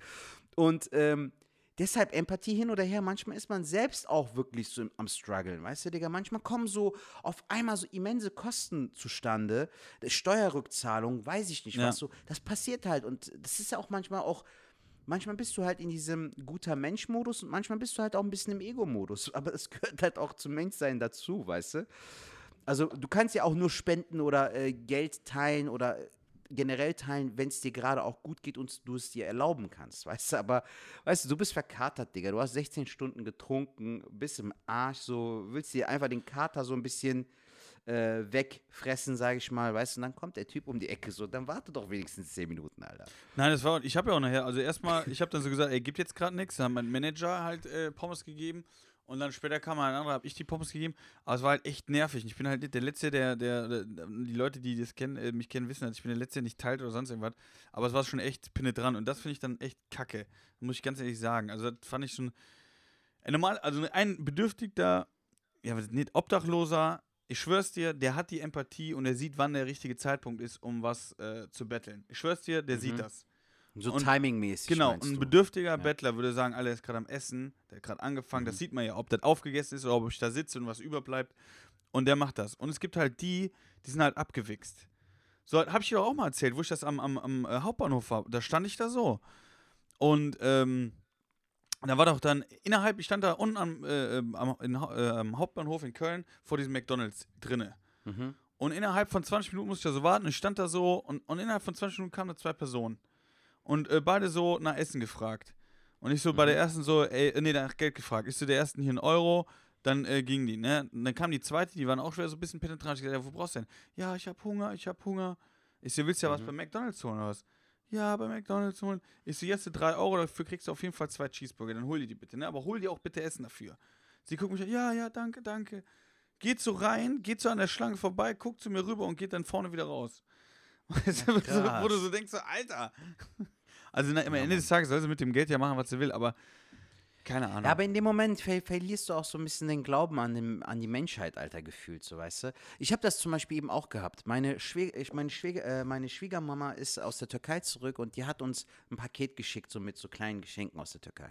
Und ähm, deshalb Empathie hin oder her, manchmal ist man selbst auch wirklich so am struggeln, weißt du, Digga? Manchmal kommen so auf einmal so immense Kosten zustande, Steuerrückzahlung, weiß ich nicht Ja. was so. Das passiert halt und das ist ja auch manchmal auch manchmal bist du halt in diesem guter Mensch-Modus und manchmal bist du halt auch ein bisschen im Ego-Modus. Aber es gehört halt auch zum Menschsein dazu, weißt du? Also du kannst ja auch nur spenden oder äh, Geld teilen oder generell teilen, wenn es dir gerade auch gut geht und du es dir erlauben kannst, weißt du, aber, weißt du, du bist verkatert, Digga, du hast 16 Stunden getrunken, bist im Arsch, so, willst dir einfach den Kater so ein bisschen äh, wegfressen, sage ich mal, weißt du, und dann kommt der Typ um die Ecke so, dann warte doch wenigstens 10 Minuten, Alter. Nein, das war, ich habe ja auch nachher, also erstmal, ich habe dann so gesagt, ey, gibt jetzt gerade nichts, dann hat mein Manager halt äh, Pommes gegeben und dann später kam mal ein anderer, habe ich die Pommes gegeben, aber es war halt echt nervig. Ich bin halt nicht der Letzte, der, der, der die Leute, die das kennen, äh, mich kennen, wissen, dass ich bin der Letzte, der nicht teilt oder sonst irgendwas, aber es war schon echt penetrant und das finde ich dann echt kacke, muss ich ganz ehrlich sagen. Also das fand ich schon, äh, normal, also ein bedürftiger, ja, nicht Obdachloser, ich schwör's dir, der hat die Empathie und er sieht, wann der richtige Zeitpunkt ist, um was äh, zu betteln. Ich schwör's dir, der Mhm. sieht das. So timingmäßig. Genau, ein bedürftiger Bettler würde sagen, Alter, ist gerade am Essen, der hat gerade angefangen, Mhm. das sieht man ja, ob das aufgegessen ist oder ob ich da sitze und was überbleibt. Und der macht das. Und es gibt halt die, die sind halt abgewichst. So, habe ich dir auch mal erzählt, wo ich das am, am, am äh, Hauptbahnhof war. Da stand ich da so. Und ähm, da war doch dann innerhalb, ich stand da unten am, äh, ähm, am, in, äh, am Hauptbahnhof in Köln vor diesem McDonalds drinne. Mhm. Und innerhalb von 20 Minuten musste ich da so warten. Ich stand da so und, und innerhalb von 20 Minuten kamen da zwei Personen. Und äh, beide so nach Essen gefragt. Und ich so bei der ersten so, ey, äh, nee, nach Geld gefragt. Ich so der ersten hier einen Euro, dann äh, ging die, ne? Und dann kam die zweite, die waren auch schwer so ein bisschen penetrant. Ich gesagt, ja, wo brauchst du denn? Ja, ich hab Hunger, ich hab Hunger. Ich so, willst du ja was bei McDonalds holen oder was? Ja, bei McDonalds holen. Ich so, jetzt drei Euro, dafür kriegst du auf jeden Fall zwei Cheeseburger. Dann hol die die bitte, ne? Aber hol dir auch bitte Essen dafür. Sie guckt mich an, ja, ja, danke, danke. Geht so rein, geht so an der Schlange vorbei, guckt zu mir rüber und geht dann vorne wieder raus. Weißt du, wo du so denkst, so, Alter. Also na, am Ende des Tages soll sie mit dem Geld ja machen, was sie will, aber keine Ahnung. Ja, aber in dem Moment ver verlierst du auch so ein bisschen den Glauben an, dem, an die Menschheit, Alter, gefühlt, so weißt du. Ich habe das zum Beispiel eben auch gehabt. Meine, Schwie ich, meine, Schwieger äh, meine Schwiegermama ist aus der Türkei zurück und die hat uns ein Paket geschickt, so mit so kleinen Geschenken aus der Türkei.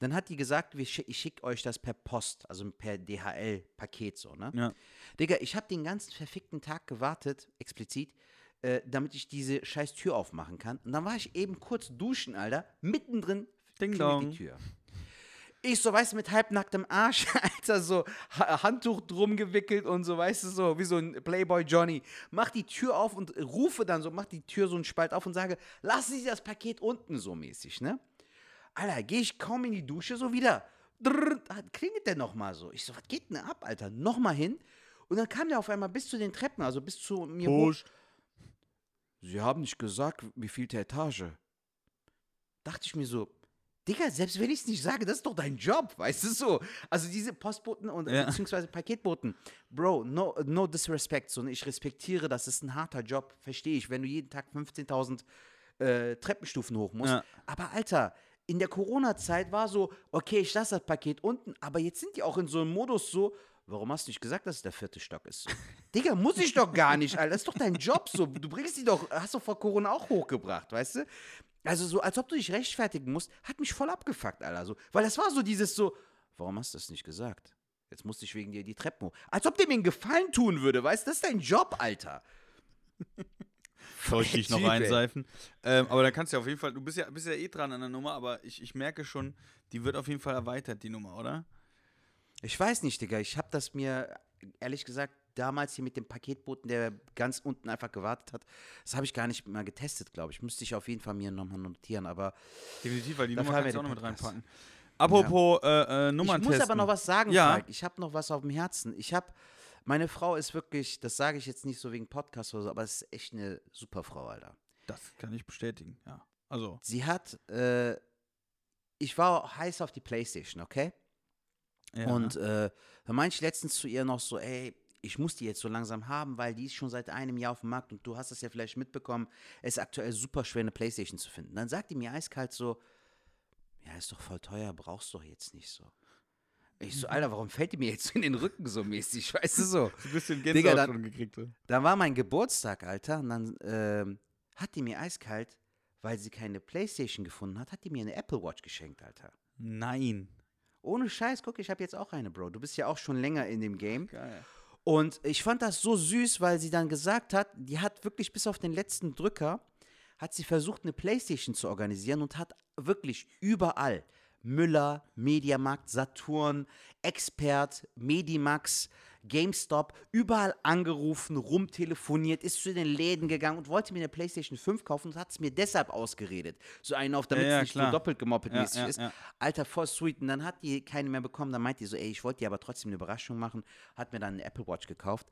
Dann hat die gesagt, wir schick, ich schicke euch das per Post, also per DHL-Paket so, ne? ja. Digga, ich habe den ganzen verfickten Tag gewartet, explizit, äh, damit ich diese scheiß Tür aufmachen kann. Und dann war ich eben kurz duschen, Alter. Mittendrin Ding dong. Ich so, weißt du, mit halbnacktem Arsch, Alter, so ha Handtuch drum gewickelt und so, weißt du, so wie so ein Playboy Johnny. Mach die Tür auf und rufe dann so, mach die Tür so einen Spalt auf und sage, lassen Sie das Paket unten so mäßig, ne? Alter, gehe ich kaum in die Dusche, so wieder. Drrr, klingelt der nochmal so. Ich so, was geht denn ab, Alter? Nochmal hin. Und dann kam der auf einmal bis zu den Treppen, also bis zu mir hoch. Push. Sie haben nicht gesagt, wie viel der Etage. Dachte ich mir so, Digga, selbst wenn ich es nicht sage, das ist doch dein Job, weißt du so. Also diese Postboten und Ja. beziehungsweise Paketboten, Bro, no, no disrespect, so, ich respektiere, das ist ein harter Job, verstehe ich, wenn du jeden Tag 15.000 äh, Treppenstufen hoch musst. Ja. Aber Alter, in der Corona-Zeit war so, okay, ich lasse das Paket unten, aber jetzt sind die auch in so einem Modus so, warum hast du nicht gesagt, dass es der vierte Stock ist? Digga, muss ich doch gar nicht, Alter. Das ist doch dein Job so. Du bringst die doch, hast doch vor Corona auch hochgebracht, weißt du? Also so, als ob du dich rechtfertigen musst, hat mich voll abgefuckt, Alter. So. Weil das war so dieses so, warum hast du das nicht gesagt? Jetzt musste ich wegen dir die Treppen hoch. Als ob der mir einen Gefallen tun würde, weißt du? Das ist dein Job, Alter. Soll ich dich noch einseifen? Ähm, aber da kannst du ja auf jeden Fall, du bist ja, bist ja eh dran an der Nummer, aber ich, ich merke schon, die wird auf jeden Fall erweitert, die Nummer, oder? Ich weiß nicht, Digga. Ich habe das mir, ehrlich gesagt, damals hier mit dem Paketboten, der ganz unten einfach gewartet hat, das habe ich gar nicht mal getestet, glaube ich. Müsste ich auf jeden Fall mir nochmal notieren. Aber Definitiv, weil die Nummer kannst du auch noch mit reinpacken. Apropos äh, äh, Nummern ich muss testen. aber noch was sagen, Ja. Falk. Ich habe noch was auf dem Herzen. Ich habe, meine Frau ist wirklich, das sage ich jetzt nicht so wegen Podcast oder so, aber es ist echt eine super Frau, Alter. Das kann ich bestätigen, ja. Also, Sie hat, äh, ich war heiß auf die Playstation, okay? ja. Und äh, da meinte ich letztens zu ihr noch so, ey, ich muss die jetzt so langsam haben, weil die ist schon seit einem Jahr auf dem Markt und du hast es ja vielleicht mitbekommen, es ist aktuell super schwer, eine Playstation zu finden. Dann sagt die mir eiskalt so, ja, ist doch voll teuer, brauchst du doch jetzt nicht so. Ich so, Alter, warum fällt die mir jetzt so in den Rücken so mäßig, weißt du so? ein bisschen Digga, Gänsehaut dann- schon gekriegt. so. Da war mein Geburtstag, Alter, und dann ähm, hat die mir eiskalt, weil sie keine Playstation gefunden hat, hat die mir eine Apple Watch geschenkt, Alter. Nein. Ohne Scheiß, guck, ich habe jetzt auch eine, Bro. Du bist ja auch schon länger in dem Game. Geil. Und ich fand das so süß, weil sie dann gesagt hat, die hat wirklich bis auf den letzten Drücker, hat sie versucht, eine Playstation zu organisieren und hat wirklich überall Müller, Mediamarkt, Saturn, Expert, Medimax, GameStop, überall angerufen, rumtelefoniert, ist zu den Läden gegangen und wollte mir eine PlayStation 5 kaufen und hat es mir deshalb ausgeredet. So einen auf, damit Ja, es nicht klar. so doppelt gemoppelt Ja, mäßig ja, ist. Alter, voll sweet. Und dann hat die keine mehr bekommen. Dann meint die so, ey, ich wollte dir aber trotzdem eine Überraschung machen. Hat mir dann eine Apple Watch gekauft.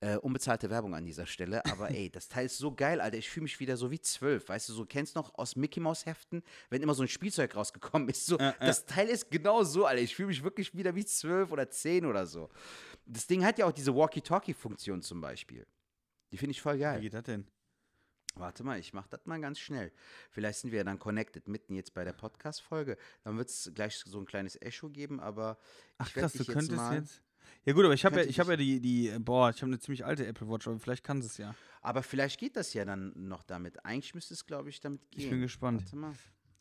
Äh, unbezahlte Werbung an dieser Stelle. Aber ey, das Teil ist so geil, Alter. Ich fühle mich wieder so wie zwölf. Weißt du, so kennst du noch aus Mickey Mouse Heften, wenn immer so ein Spielzeug rausgekommen ist. So, das Teil ist genau so, Alter. Ich fühle mich wirklich wieder wie zwölf oder zehn oder so. Das Ding hat ja auch diese Walkie-Talkie-Funktion zum Beispiel. Die finde ich voll Wie geil. geht das denn? Warte mal, ich mach das mal ganz schnell. Vielleicht sind wir ja dann connected mitten jetzt bei der Podcast-Folge. Dann wird es gleich so ein kleines Echo geben, aber Ach ich werd krass, du dich jetzt könntest mal, jetzt. Ja gut, aber ich habe ja, ich habe ja die, die, boah, ich habe eine ziemlich alte Apple Watch, aber vielleicht kann es ja. Aber vielleicht geht das ja dann noch damit. Eigentlich müsste es, glaube ich, damit gehen. Ich bin gespannt. Warte mal.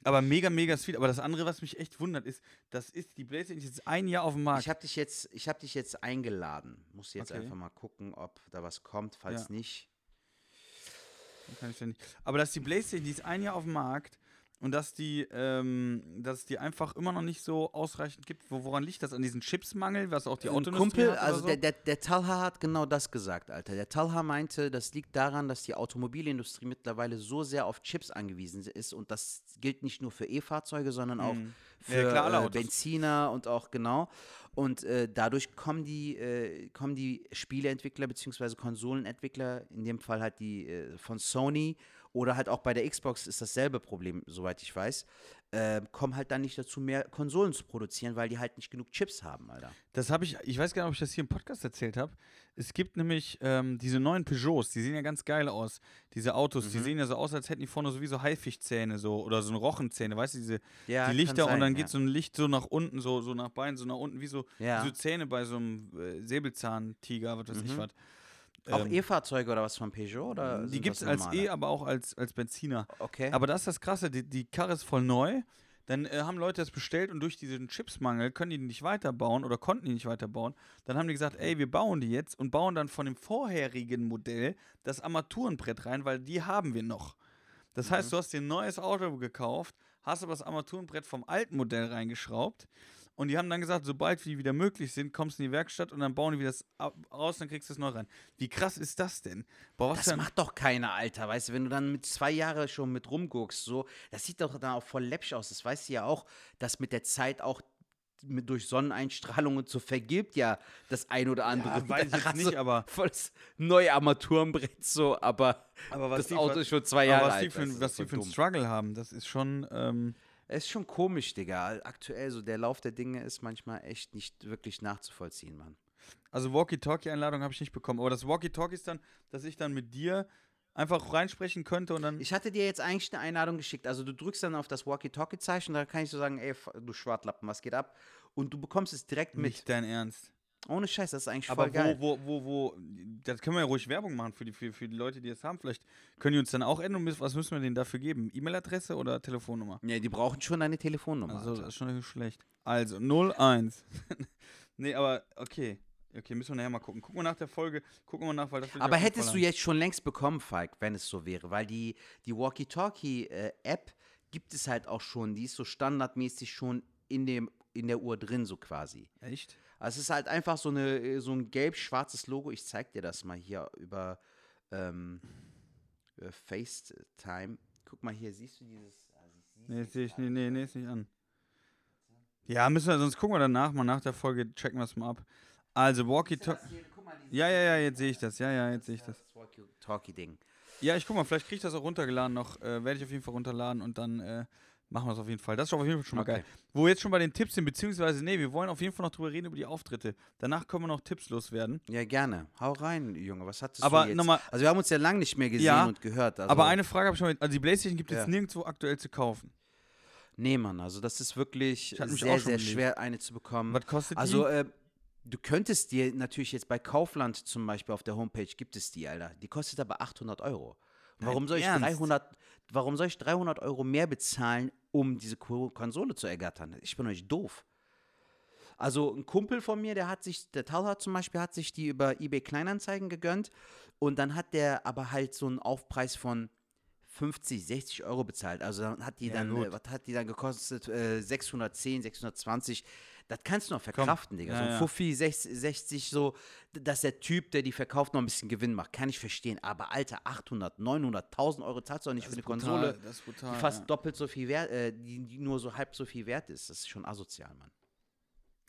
Aber mega, mega sweet. Aber das andere, was mich echt wundert, ist, das ist die Playstation ist jetzt ein Jahr auf dem Markt. Ich habe dich jetzt, ich habe dich jetzt eingeladen. Muss jetzt Okay. einfach mal gucken, ob da was kommt. Falls Ja. nicht, Kann ich ja nicht. Aber dass die Playstation, die ist ein Jahr auf dem Markt und dass die, ähm, dass es die einfach immer noch nicht so ausreichend gibt. Wo, woran liegt das? An diesen Chipsmangel, was auch die Ein Autoindustrie Kumpel, hat also so? der, der, der Talha hat genau das gesagt, Alter. Der Talha meinte, das liegt daran, dass die Automobilindustrie mittlerweile so sehr auf Chips angewiesen ist und das gilt nicht nur für E-Fahrzeuge, sondern auch Mhm. für Ja, klar, äh. Benziner und auch genau. Und äh, dadurch kommen die, äh, kommen die Spieleentwickler bzw. Konsolenentwickler, in dem Fall halt die äh, von Sony oder halt auch bei der Xbox ist dasselbe Problem, soweit ich weiß, äh, kommen halt dann nicht dazu, mehr Konsolen zu produzieren, weil die halt nicht genug Chips haben, Alter. Das habe ich, ich weiß gar nicht, ob ich das hier im Podcast erzählt habe. Es gibt nämlich ähm, diese neuen Peugeots, die sehen ja ganz geil aus. Diese Autos, die Mhm. sehen ja so aus, als hätten die vorne sowieso Haifischzähne so oder so eine Rochenzähne, weißt du, diese Ja, die Lichter sein, und dann ja. geht so ein Licht so nach unten, so, so nach Beinen, so nach unten, wie so, Ja. wie so Zähne bei so einem äh, Säbelzahntiger, was weiß ich Mhm. was. Auch Ähm, E-Fahrzeuge oder was von Peugeot? Oder die gibt es als? E, aber auch als, als Benziner. Okay. Aber das ist das Krasse, die, die Karre ist voll neu. Dann äh, haben Leute das bestellt und durch diesen Chipsmangel können die nicht weiterbauen oder konnten die nicht weiterbauen. Dann haben die gesagt, ey, wir bauen die jetzt und bauen dann von dem vorherigen Modell das Armaturenbrett rein, weil die haben wir noch. Das heißt, Mhm. du hast dir ein neues Auto gekauft, hast aber das Armaturenbrett vom alten Modell reingeschraubt und die haben dann gesagt, sobald die wieder möglich sind, kommst du in die Werkstatt und dann bauen die wieder das ab- raus, dann kriegst du es neu rein. Wie krass ist das denn? Boah, das macht doch keiner, Alter. Weißt du, wenn du dann mit zwei Jahren schon mit rumguckst, so, das sieht doch dann auch voll läppsch aus. Das weißt du ja auch, dass mit der Zeit auch mit, durch Sonneneinstrahlung und so vergilbt ja das ein oder andere. Ja, weiß ich jetzt hast nicht, aber- Volles neue Armaturenbrett, so, aber, Aber was das die Auto ist schon zwei Jahre was alt. die für, was die für einen. Struggle haben, das ist schon. Ähm, Es ist schon komisch, Digga. Aktuell so der Lauf der Dinge ist manchmal echt nicht wirklich nachzuvollziehen, Mann. also Walkie-Talkie-Einladung habe ich nicht bekommen. Aber das Walkie-Talkie ist dann, dass ich dann mit dir einfach reinsprechen könnte und dann. Ich hatte dir jetzt eigentlich eine Einladung geschickt. Also du drückst dann auf das Walkie-Talkie-Zeichen, da kann ich so sagen, ey, du Schwartlappen, was geht ab? Und du bekommst es direkt mit. nicht dein Ernst. Ohne Scheiß, das ist eigentlich Aber voll geil. wo, wo, wo, wo, das können wir ja ruhig Werbung machen für die, für, für die Leute, die es haben. Vielleicht können die uns dann auch ändern. und Was müssen wir denen dafür geben? E-Mail-Adresse oder Telefonnummer? Ja, die brauchen schon deine Telefonnummer. Also, das ist schon schlecht. Also, 01. nee, aber okay. Okay, müssen wir nachher mal gucken. Gucken wir nach der Folge, gucken wir nach, weil das Aber hättest du jetzt schon längst bekommen, Falk, wenn es so wäre, weil die, die Walkie-Talkie-App gibt es halt auch schon, die ist so standardmäßig schon in, dem, in der Uhr drin, so quasi. Echt? Also es ist halt einfach so, eine, so ein gelb-schwarzes Logo. Ich zeig dir das mal hier über, ähm, über FaceTime. Guck mal hier, siehst du dieses. Also Nee, sehe ich, nee, nee, nicht. nee, ist nicht an. Ja, müssen wir, sonst gucken wir danach mal nach der Folge, checken wir es mal ab. Also, Walkie Talkie. Ja, ja, ja, jetzt sehe ich das. Ja, ja, jetzt sehe ich das. Das Walkie-Talkie-Ding. Ja, ich guck mal, vielleicht kriege ich das auch runtergeladen noch. Äh, Werde ich auf jeden Fall runterladen und dann äh, machen wir es auf jeden Fall. Das ist auf jeden Fall schon mal Okay. geil. Wo wir jetzt schon bei den Tipps sind, beziehungsweise, nee, wir wollen auf jeden Fall noch drüber reden, über die Auftritte. Danach können wir noch Tipps loswerden. Ja, gerne. Hau rein, Junge. Was hattest Aber du jetzt? nochmal- Also wir haben uns ja lange nicht mehr gesehen Ja, und gehört. Also, Aber eine Frage habe ich schon mal. Also, die Playstation gibt es Ja. nirgendwo aktuell zu kaufen. Nee, Mann, also das ist wirklich sehr, sehr schwer, eine zu bekommen. Was kostet Also, die? äh, du könntest dir natürlich jetzt bei Kaufland zum Beispiel auf der Homepage gibt es die, Alter. Die kostet aber 800 Euro. Warum soll, ich Ernst? 300, warum soll ich 300 Euro mehr bezahlen, um diese Ko- Konsole zu ergattern? Ich bin euch doof. Also ein Kumpel von mir, der hat sich, der Talha zum Beispiel, hat sich die über eBay Kleinanzeigen gegönnt und dann hat der aber halt so einen Aufpreis von 50, 60 Euro bezahlt. Also dann hat die Ja, dann, gut. äh, was hat die dann gekostet? Äh, 610, 620. das kannst du noch verkraften, Digga. Ja, so ein ja. Fuffi, 60, 60 so, dass der Typ, der die verkauft, noch ein bisschen Gewinn macht, kann ich verstehen. Aber Alter, 800, 900, 1000 Euro zahlst du doch nicht für eine Konsole, das ist brutal. die fast doppelt so viel wert, äh, die, die nur so halb so viel wert ist. Das ist schon asozial, Mann.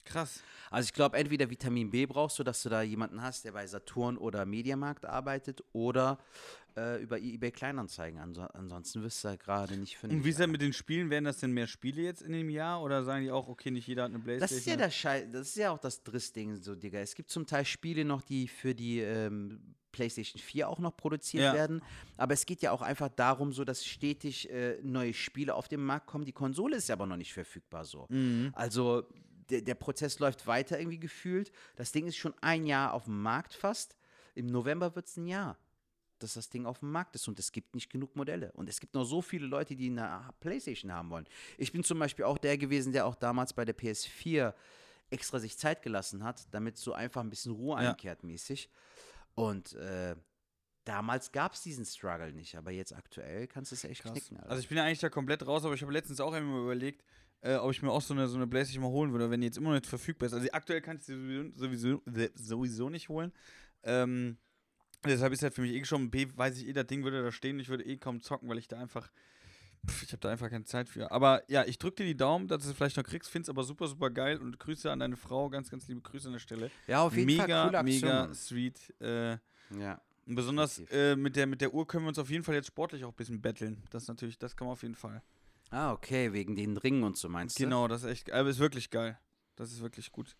Krass. Also ich glaube, entweder Vitamin B brauchst du, dass du da jemanden hast, der bei Saturn oder Mediamarkt arbeitet oder äh, über eBay Kleinanzeigen. Anso ansonsten wirst du da gerade nicht finden. Und wie ist das mit den Spielen? Werden das denn mehr Spiele jetzt in dem Jahr oder sagen die auch, okay, nicht jeder hat eine Playstation? Das ist ja der Schei das ist ja auch das Driss-Ding so, Digga. Es gibt zum Teil Spiele noch, die für die ähm, PlayStation 4 auch noch produziert Ja. werden. Aber es geht ja auch einfach darum, so dass stetig äh, neue Spiele auf den Markt kommen. Die Konsole ist ja aber noch nicht verfügbar so. Mhm. Also der, der Prozess läuft weiter irgendwie gefühlt. Das Ding ist schon ein Jahr auf dem Markt fast. Im November wird es ein Jahr, dass das Ding auf dem Markt ist und es gibt nicht genug Modelle. Und es gibt noch so viele Leute, die eine Playstation haben wollen. Ich bin zum Beispiel auch der gewesen, der auch damals bei der PS4 extra sich Zeit gelassen hat, damit so einfach ein bisschen Ruhe Ja. einkehrt mäßig. Und äh, damals gab es diesen Struggle nicht, aber jetzt aktuell kannst du es echt Krass. knicken. Alter. Also ich bin ja eigentlich da komplett raus, aber ich habe letztens auch einmal überlegt, äh, ob ich mir auch so eine, so eine Playstation mal holen würde, wenn die jetzt immer noch nicht verfügbar ist. Also aktuell kann ich sie sowieso, sowieso, sowieso nicht holen. Ähm, deshalb ist halt für mich eh schon, B, weiß ich eh, das Ding würde da stehen, ich würde eh kaum zocken, weil ich da einfach, pff, ich habe da einfach keine Zeit für. Aber ja, ich drücke dir die Daumen, dass du es vielleicht noch kriegst, find's aber super, super geil und Grüße an deine Frau, ganz, ganz liebe Grüße an der Stelle. ja, auf jeden mega, Fall coole Aktion. mega sweet. Äh, Ja. und besonders äh, mit, der, mit der Uhr können wir uns auf jeden Fall jetzt sportlich auch ein bisschen betteln. Das natürlich, das kann man auf jeden Fall. Ah, okay, wegen den Ringen und so meinst du? Genau, das ist echt, aber ist wirklich geil. Das ist wirklich gut.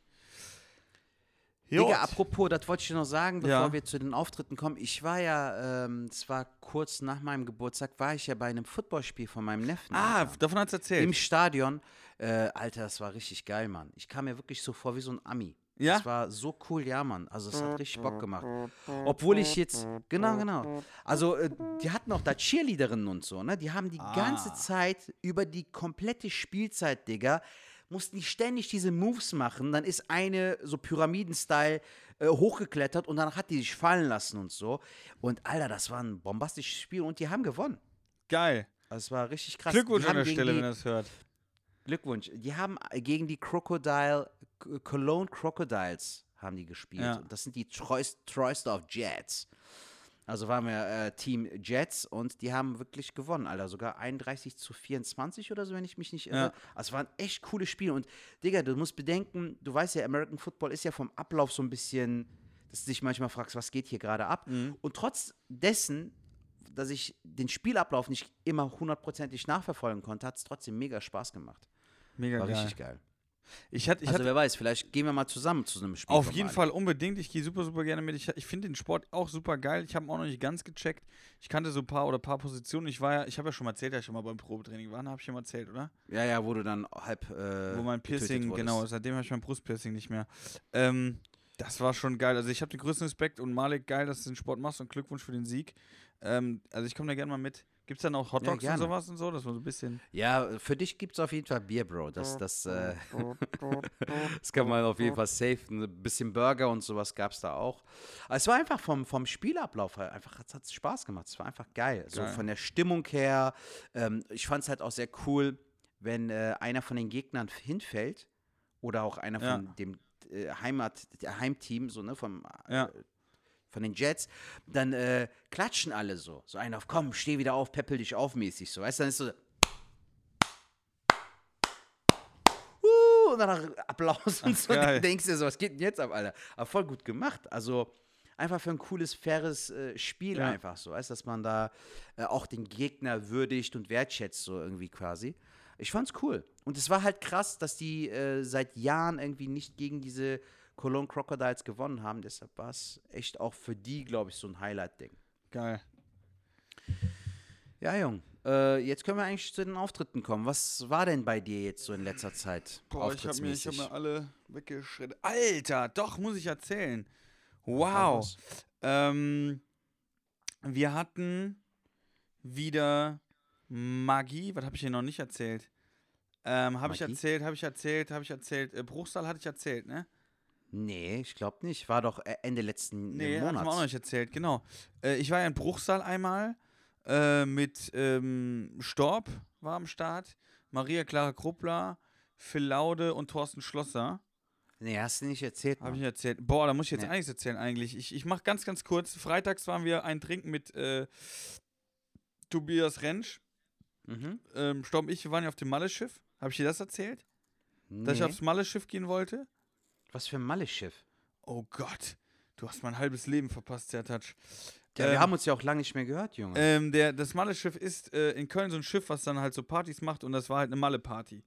Digga, apropos, das wollte ich dir noch sagen, bevor Ja. wir zu den Auftritten kommen. Ich war ja, ähm, es war kurz nach meinem Geburtstag, war ich ja bei einem Footballspiel von meinem Neffen. ah, Alter. davon hat's erzählt. Im Stadion. Äh, Alter, das war richtig geil, Mann. Ich kam mir wirklich so vor wie so ein Ami. Ja? Das war so cool, ja, Mann. Also, es hat richtig Bock gemacht. Obwohl ich jetzt, genau, genau. Also, äh, die hatten auch da Cheerleaderinnen und so, ne? Die haben die ganze Ah. Zeit über die komplette Spielzeit, Digga, mussten die ständig diese Moves machen. Dann ist eine so Pyramiden-Style äh, hochgeklettert und dann hat die sich fallen lassen und so. Und Alter, das war ein bombastisches Spiel und die haben gewonnen. Geil. Also, es war richtig krass. Glückwunsch an der Stelle, die, wenn er das hört. Glückwunsch. Die haben gegen die Crocodile, Cologne Crocodiles haben die gespielt. Ja. Und das sind die Troysdorf Jets. Also waren wir äh, Team Jets und die haben wirklich gewonnen, Alter. Sogar 31 zu 24 oder so, wenn ich mich nicht irre. Ja. Also es waren echt coole Spiele. Und Digga, du musst bedenken, du weißt ja, American Football ist ja vom Ablauf so ein bisschen, dass du dich manchmal fragst, was geht hier gerade ab. Mhm. Und trotz dessen, dass ich den Spielablauf nicht immer hundertprozentig nachverfolgen konnte, hat es trotzdem mega Spaß gemacht. Mega War geil. richtig geil. Ich hatte, ich also hatte wer weiß, vielleicht gehen wir mal zusammen zu einem Spiel. auf jeden. Fall unbedingt. Ich gehe super, super gerne mit. Ich, ich finde den Sport auch super geil. Ich habe ihn auch noch nicht ganz gecheckt. Ich kannte so ein paar oder paar Positionen. Ich war ja, ich habe ja schon mal erzählt, dass ich schon mal beim Probetraining war. Habe ich schon mal erzählt, oder? Ja, ja, wo du dann halb. Äh, Wo mein Piercing, genau, seitdem habe ich mein Brustpiercing nicht mehr. Ähm, das war schon geil. Also ich habe den größten Respekt und Malik, geil, dass du den Sport machst und Glückwunsch für den Sieg. Ähm, also ich komme da gerne mal mit. Gibt es dann auch Ja, Hotdogs und gerne. sowas und so? Das war so ein bisschen. Ja, für dich gibt es auf jeden Fall Bier, Bro. Das, das, äh, das kann man auf jeden Fall safe. Ein bisschen Burger und sowas gab es da auch. Aber es war einfach vom, vom Spielablauf her, einfach hat es Spaß gemacht. Es war einfach geil. So von der Stimmung her. Ähm, ich fand es halt auch sehr cool, wenn äh, einer von den Gegnern hinfällt oder auch einer Ja. von dem äh, Heimat, der Heimteam, so, ne, vom, Ja. Von den Jets, dann äh, klatschen alle so. So einer auf, komm, steh wieder auf, peppel dich auf mäßig. So, weißt du, dann ist so. Uh, und dann Applaus und so. geil. Dann denkst du so, was geht denn jetzt ab, Alter? Aber voll gut gemacht. Also einfach für ein cooles, faires äh, Spiel Ja. einfach so, weißt dass man da äh, auch den Gegner würdigt und wertschätzt, so irgendwie quasi. Ich fand's cool. Und es war halt krass, dass die äh, seit Jahren irgendwie nicht gegen diese Cologne Crocodiles gewonnen haben. Deshalb war es echt auch für die, glaube ich, so ein Highlight-Ding. Geil. Ja, Jung. Äh, jetzt können wir eigentlich zu den Auftritten kommen. Was war denn bei dir jetzt so in letzter Zeit? Boah, ich habe mir, ich hab mir alle weggeschreddert. Alter, doch, muss ich erzählen. Wow. Ähm, wir hatten wieder Magie. Was habe ich hier noch nicht erzählt? Ähm, habe ich erzählt, habe ich erzählt, habe ich erzählt. Äh, Bruchsal hatte ich erzählt, ne? Nee, ich glaube nicht. War doch äh, Ende letzten Nee, äh, habe ich Monats. mir auch noch nicht erzählt, genau. Äh, ich war ja in Bruchsal einmal äh, mit ähm, Storb war am Start, Maria Clara Kruppler, Phil Laude und Thorsten Schlosser. Nee, hast du nicht erzählt. Habe ich nicht erzählt. Boah, da muss ich jetzt Nee. einiges erzählen eigentlich. Ich, ich mache ganz, ganz kurz. Freitags waren wir ein Trinken mit äh, Tobias Rentsch. Mhm. Ähm, Storm und ich, wir waren ja auf dem Malle-Schiff. Habe ich dir das erzählt? Dass ich Nee. aufs Malle-Schiff gehen wollte? Was für ein Malle-Schiff. Oh Gott. Du hast mein halbes Leben verpasst, Zertatsch. Ja, wir Ähm, haben uns ja auch lange nicht mehr gehört, Junge. Ähm, der, das Malle-Schiff ist äh, in Köln so ein Schiff, was dann halt so Partys macht und das war halt eine Malle-Party.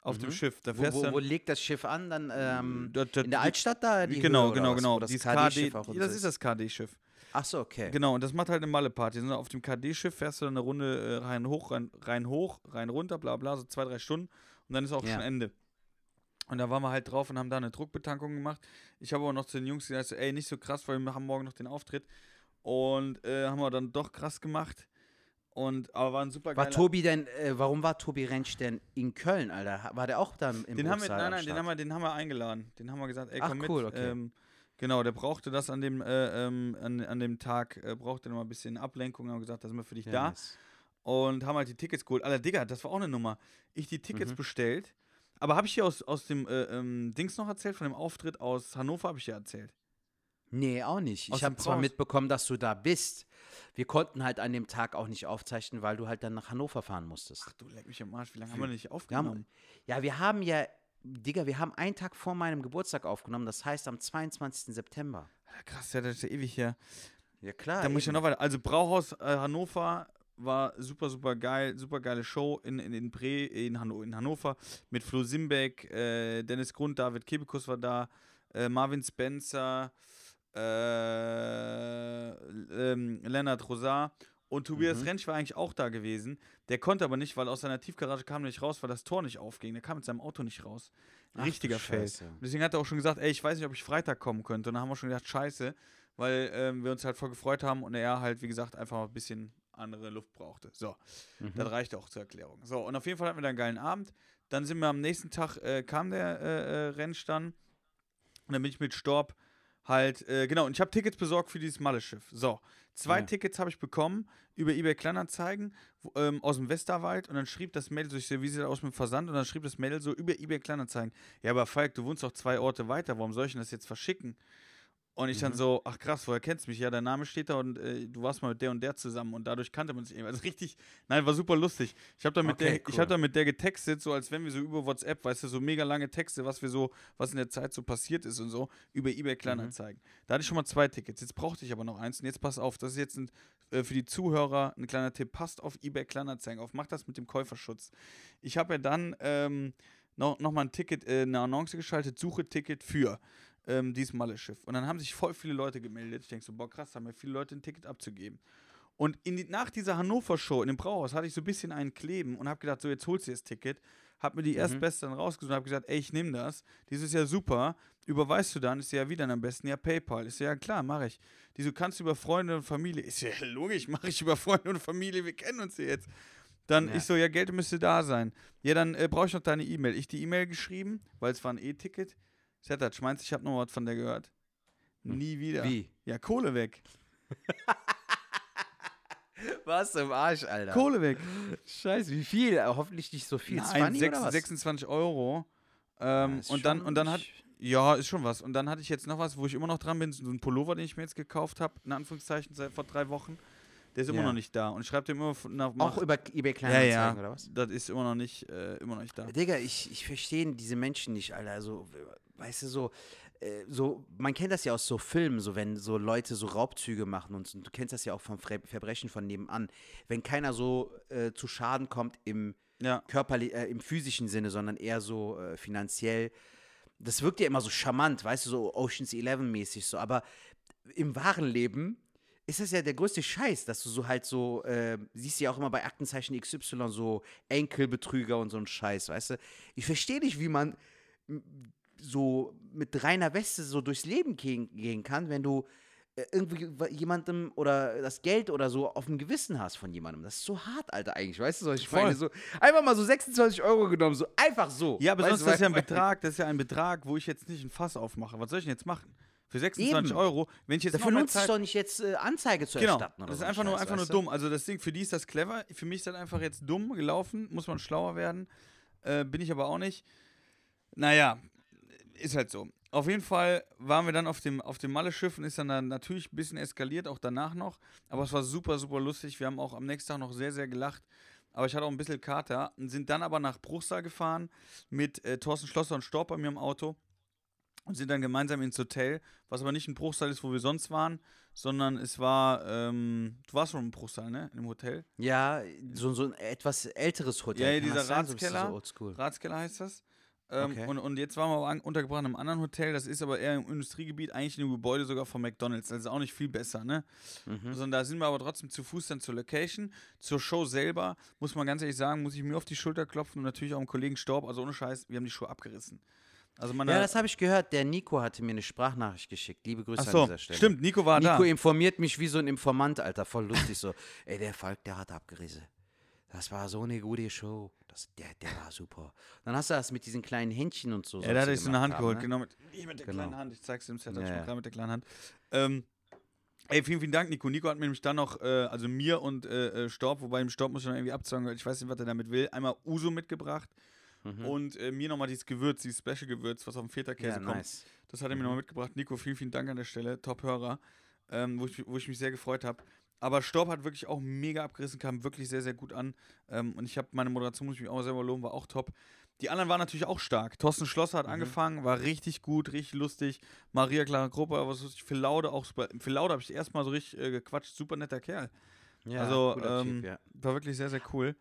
Auf dem Mhm. Schiff. Da wo, fährst wo, wo legt das Schiff an? Dann ähm, da, da, in der Altstadt da? Die genau, Höhe genau, genau. Das auch und das ist das KD-Schiff. Ach so, okay. Genau, und das macht halt eine Malle-Party. Auf dem KD-Schiff fährst du dann eine Runde äh, rein hoch, rein, rein hoch, rein runter, bla bla, so zwei, drei Stunden und dann ist auch Ja. schon Ende. Und da waren wir halt drauf und haben da eine Druckbetankung gemacht. Ich habe aber noch zu den Jungs gesagt, ey, nicht so krass, weil wir haben morgen noch den Auftritt. Und äh, haben wir dann doch krass gemacht. Und, aber war ein super War Tobi denn, äh, warum war Tobi Rentsch denn in Köln, Alter? War der auch dann im Den haben wir, nein, nein, den haben, wir, den haben wir eingeladen. Den haben wir gesagt, ey, Ach, komm cool, mit. okay. Ähm, genau, der brauchte das an dem, äh, ähm, an, an dem Tag, äh, brauchte noch mal ein bisschen Ablenkung. Haben gesagt, da sind wir für dich Ja, da. Und haben halt die Tickets geholt. Alter, Digga, das war auch eine Nummer. Ich die Tickets Mhm. bestellt. Aber habe ich hier aus, aus dem äh, ähm, Dings noch erzählt? Von dem Auftritt aus Hannover habe ich ja erzählt. Nee, auch nicht. Aus Ich habe zwar mitbekommen, dass du da bist. Wir konnten halt an dem Tag auch nicht aufzeichnen, weil du halt dann nach Hannover fahren musstest. Ach du leck mich am Arsch, wie lange haben Wir- wir nicht Wir aufgenommen? haben, ja, wir haben ja, Digga, wir haben einen Tag vor meinem Geburtstag aufgenommen, das heißt am 22. September. Krass, ja, das ist ja ewig her. Ja, klar. Da muss ich ja noch weiter. Also Brauhaus äh, Hannover war super, super geil, super geile Show in, in, in Bre, in, Hanno, in Hannover mit Flo Simbeck, äh, Dennis Grund, David Kebekus war da, äh, Marvin Spencer, äh, ähm, Lennart Rosar und Tobias Mhm. Rentsch war eigentlich auch da gewesen. Der konnte aber nicht, weil aus seiner Tiefgarage kam er nicht raus, weil das Tor nicht aufging. Der kam mit seinem Auto nicht raus. Ach Richtiger Fail. Deswegen hat er auch schon gesagt, ey, ich weiß nicht, ob ich Freitag kommen könnte. Und dann haben wir schon gedacht, scheiße, weil ähm, wir uns halt voll gefreut haben und er halt, wie gesagt, einfach mal ein bisschen andere Luft brauchte. So, Mhm. das reicht auch zur Erklärung. So, und auf jeden Fall hatten wir dann einen geilen Abend. Dann sind wir am nächsten Tag, äh, kam der äh, äh, Rennsch dann. Und dann bin ich mit Storb halt, äh, genau, und ich habe Tickets besorgt für dieses Malle-Schiff. So, zwei Ja. Tickets habe ich bekommen über eBay Kleinanzeigen wo- ähm, aus dem Westerwald und dann schrieb das Mädel so, ich so, wie sieht das aus mit dem Versand? Und dann schrieb das Mädel so über eBay Kleinanzeigen, ja, aber Falk, du wohnst doch zwei Orte weiter, warum soll ich denn das jetzt verschicken? Und ich dann Mhm. so, ach krass, woher kennst du mich? Ja, dein Name steht da und äh, du warst mal mit der und der zusammen und dadurch kannte man sich eben. Also richtig, nein, war super lustig. Ich habe da mit Okay, der, ich cool. habe da mit der getextet, so als wenn wir so über WhatsApp, weißt du, so mega lange Texte, was wir so, was in der Zeit so passiert ist und so, über eBay Kleinanzeigen. Da hatte ich schon mal zwei Tickets. Jetzt brauchte ich aber noch eins und jetzt pass auf, das ist jetzt ein, äh, für die Zuhörer ein kleiner Tipp. Passt auf eBay Kleinanzeigen auf, macht das mit dem Käuferschutz. Ich habe ja dann ähm, noch, noch mal ein Ticket, äh, eine Annonce geschaltet, suche Ticket für ähm, dieses Malle-Schiff. Und dann haben sich voll viele Leute gemeldet. Ich denke so, boah, krass, haben ja viele Leute ein Ticket abzugeben. Und in die, nach dieser Hannover-Show in dem Brauhaus hatte ich so ein bisschen einen Kleben und habe gedacht, so jetzt holst du das Ticket. Hab mir die Mhm. erstbeste dann rausgesucht und habe gesagt, ey, ich nehme das. Dieses ist ja super. Überweist du dann? Ist ja wieder am besten. Ja, PayPal. Ist ja klar, mache ich. Die so, kannst du über Freunde und Familie? Ist ja logisch, mache ich über Freunde und Familie. Wir kennen uns ja jetzt. Dann Ja. ich so, ja, Geld müsste da sein. Ja, dann äh, brauche ich noch deine E-Mail. Ich die E-Mail geschrieben, weil es war ein E-Ticket. Setatsch, meinst ich habe noch was von der gehört? Hm. Nie wieder. Wie? Ja, Kohle weg. Was im Arsch, Alter? Kohle weg. Scheiße, wie viel? Äh, Hoffentlich nicht so viel. Nein, 20 sechs- oder was? 26 Euro. Ja, Ähm, ist und, dann, schon und dann hat, ja, ist schon was. Und dann hatte ich jetzt noch was, wo ich immer noch dran bin, so ein Pullover, den ich mir jetzt gekauft habe, in Anführungszeichen, seit vor drei Wochen. Der ist immer Ja. noch nicht da. Und ich schreibe dem immer nach. Auch über eBay ja, Kleinanzeigen ja, oder was? das ist immer noch nicht, äh, immer noch nicht da. Digga, ich, ich verstehe diese Menschen nicht, Alter. Also, weißt du, so, äh, so, man kennt das ja aus so Filmen, so wenn so Leute so Raubzüge machen und, so, du kennst das ja auch vom Fre Verbrechen von nebenan. Wenn keiner so äh, zu Schaden kommt im Ja. körperlich, äh, im physischen Sinne, sondern eher so äh, finanziell. Das wirkt ja immer so charmant, weißt du, so Oceans 11 mäßig so, aber im wahren Leben ist das ja der größte Scheiß, dass du so halt so, äh, siehst du ja auch immer bei Aktenzeichen XY so Enkelbetrüger und so ein Scheiß, weißt du. Ich verstehe nicht, wie man so mit reiner Weste so durchs Leben gehen, gehen kann, wenn du äh, irgendwie jemandem oder das Geld oder so auf dem Gewissen hast von jemandem. Das ist so hart, Alter, eigentlich, weißt du, ich Voll. meine? So, einfach mal so 26 Euro genommen, so einfach so. Ja, aber Weißt sonst du, ist das ja ein Betrag, das ist ja ein Betrag, wo ich jetzt nicht ein Fass aufmache. Was soll ich denn jetzt machen? Für 26 Eben. Euro, wenn ich jetzt Dafür lohnt es doch nicht jetzt äh, Anzeige zu Genau, erstatten. Oder das ist einfach nur, Scheiß, einfach nur du? dumm. Also das Ding, für die ist das clever, für mich ist das einfach jetzt dumm gelaufen, muss man schlauer werden. Äh, bin ich aber auch nicht. Naja, ist halt so. Auf jeden Fall waren wir dann auf dem, auf dem Malle-Schiff und ist dann, dann natürlich ein bisschen eskaliert, auch danach noch. Aber es war super, super lustig. Wir haben auch am nächsten Tag noch sehr, sehr gelacht. Aber ich hatte auch ein bisschen Kater. Und sind dann aber nach Bruchsal gefahren mit äh, Thorsten Schlosser und Storb bei mir im Auto. Und sind dann gemeinsam ins Hotel, was aber nicht ein Bruchsal ist, wo wir sonst waren, sondern es war, ähm, du warst schon im Bruchsal, ne? Im Hotel. Ja, so, so ein etwas älteres Hotel. Ja, ja, dieser Ratskeller. So. Ratskeller heißt das. Ähm, Okay. und, und jetzt waren wir aber untergebracht in einem anderen Hotel, das ist aber eher im Industriegebiet, eigentlich in einem Gebäude sogar von McDonalds. Das ist auch nicht viel besser, ne? Mhm. Sondern da sind wir aber trotzdem zu Fuß dann zur Location. Zur Show selber, muss man ganz ehrlich sagen, muss ich mir auf die Schulter klopfen und natürlich auch dem Kollegen Storb, also ohne Scheiß, wir haben die Show abgerissen. Also Ja, das habe ich gehört. Der Nico hatte mir eine Sprachnachricht geschickt. Liebe Grüße Ach an so, dieser Stelle. stimmt, Nico war Nico da. informiert mich wie so ein Informant, Alter. Voll lustig so. Ey, der Falk, der hat abgerissen. Das war so eine gute Show. Das, der, der war super. Dann hast du das mit diesen kleinen Händchen und so. Ja, da hat sollst du er sich so eine Hand haben, geholt, ne? genau. Mit, nicht mit der Genau. kleinen Hand. Ich zeig's im Set, Ja, ich mach gerade mit der kleinen Hand. Ähm, ey, vielen, vielen Dank, Nico. Nico hat mir nämlich dann noch, äh, also mir und äh, äh, Storb, wobei im Storb muss ich noch irgendwie abzeugen, weil ich weiß nicht, was er damit will, einmal Uso mitgebracht Mhm. und äh, mir nochmal dieses Gewürz, dieses Special-Gewürz, was auf dem Feta-Käse Ja, kommt. nice. Das hat er mir nochmal mitgebracht. Nico, vielen, vielen Dank an der Stelle. Top-Hörer, ähm, wo, ich, wo ich mich sehr gefreut habe. Aber Storb hat wirklich auch mega abgerissen, kam wirklich sehr, sehr gut an. Ähm, und ich habe meine Moderation, muss ich mich auch selber loben, war auch top. Die anderen waren natürlich auch stark. Thorsten Schlosser hat Mhm. angefangen, war richtig gut, richtig lustig. Maria Clara Gruppe, war was lustig. Phil Laude auch super. Phil Laude habe ich erstmal so richtig äh, gequatscht. Super netter Kerl. Ja, also, ähm, typ, ja. War wirklich sehr, sehr cool.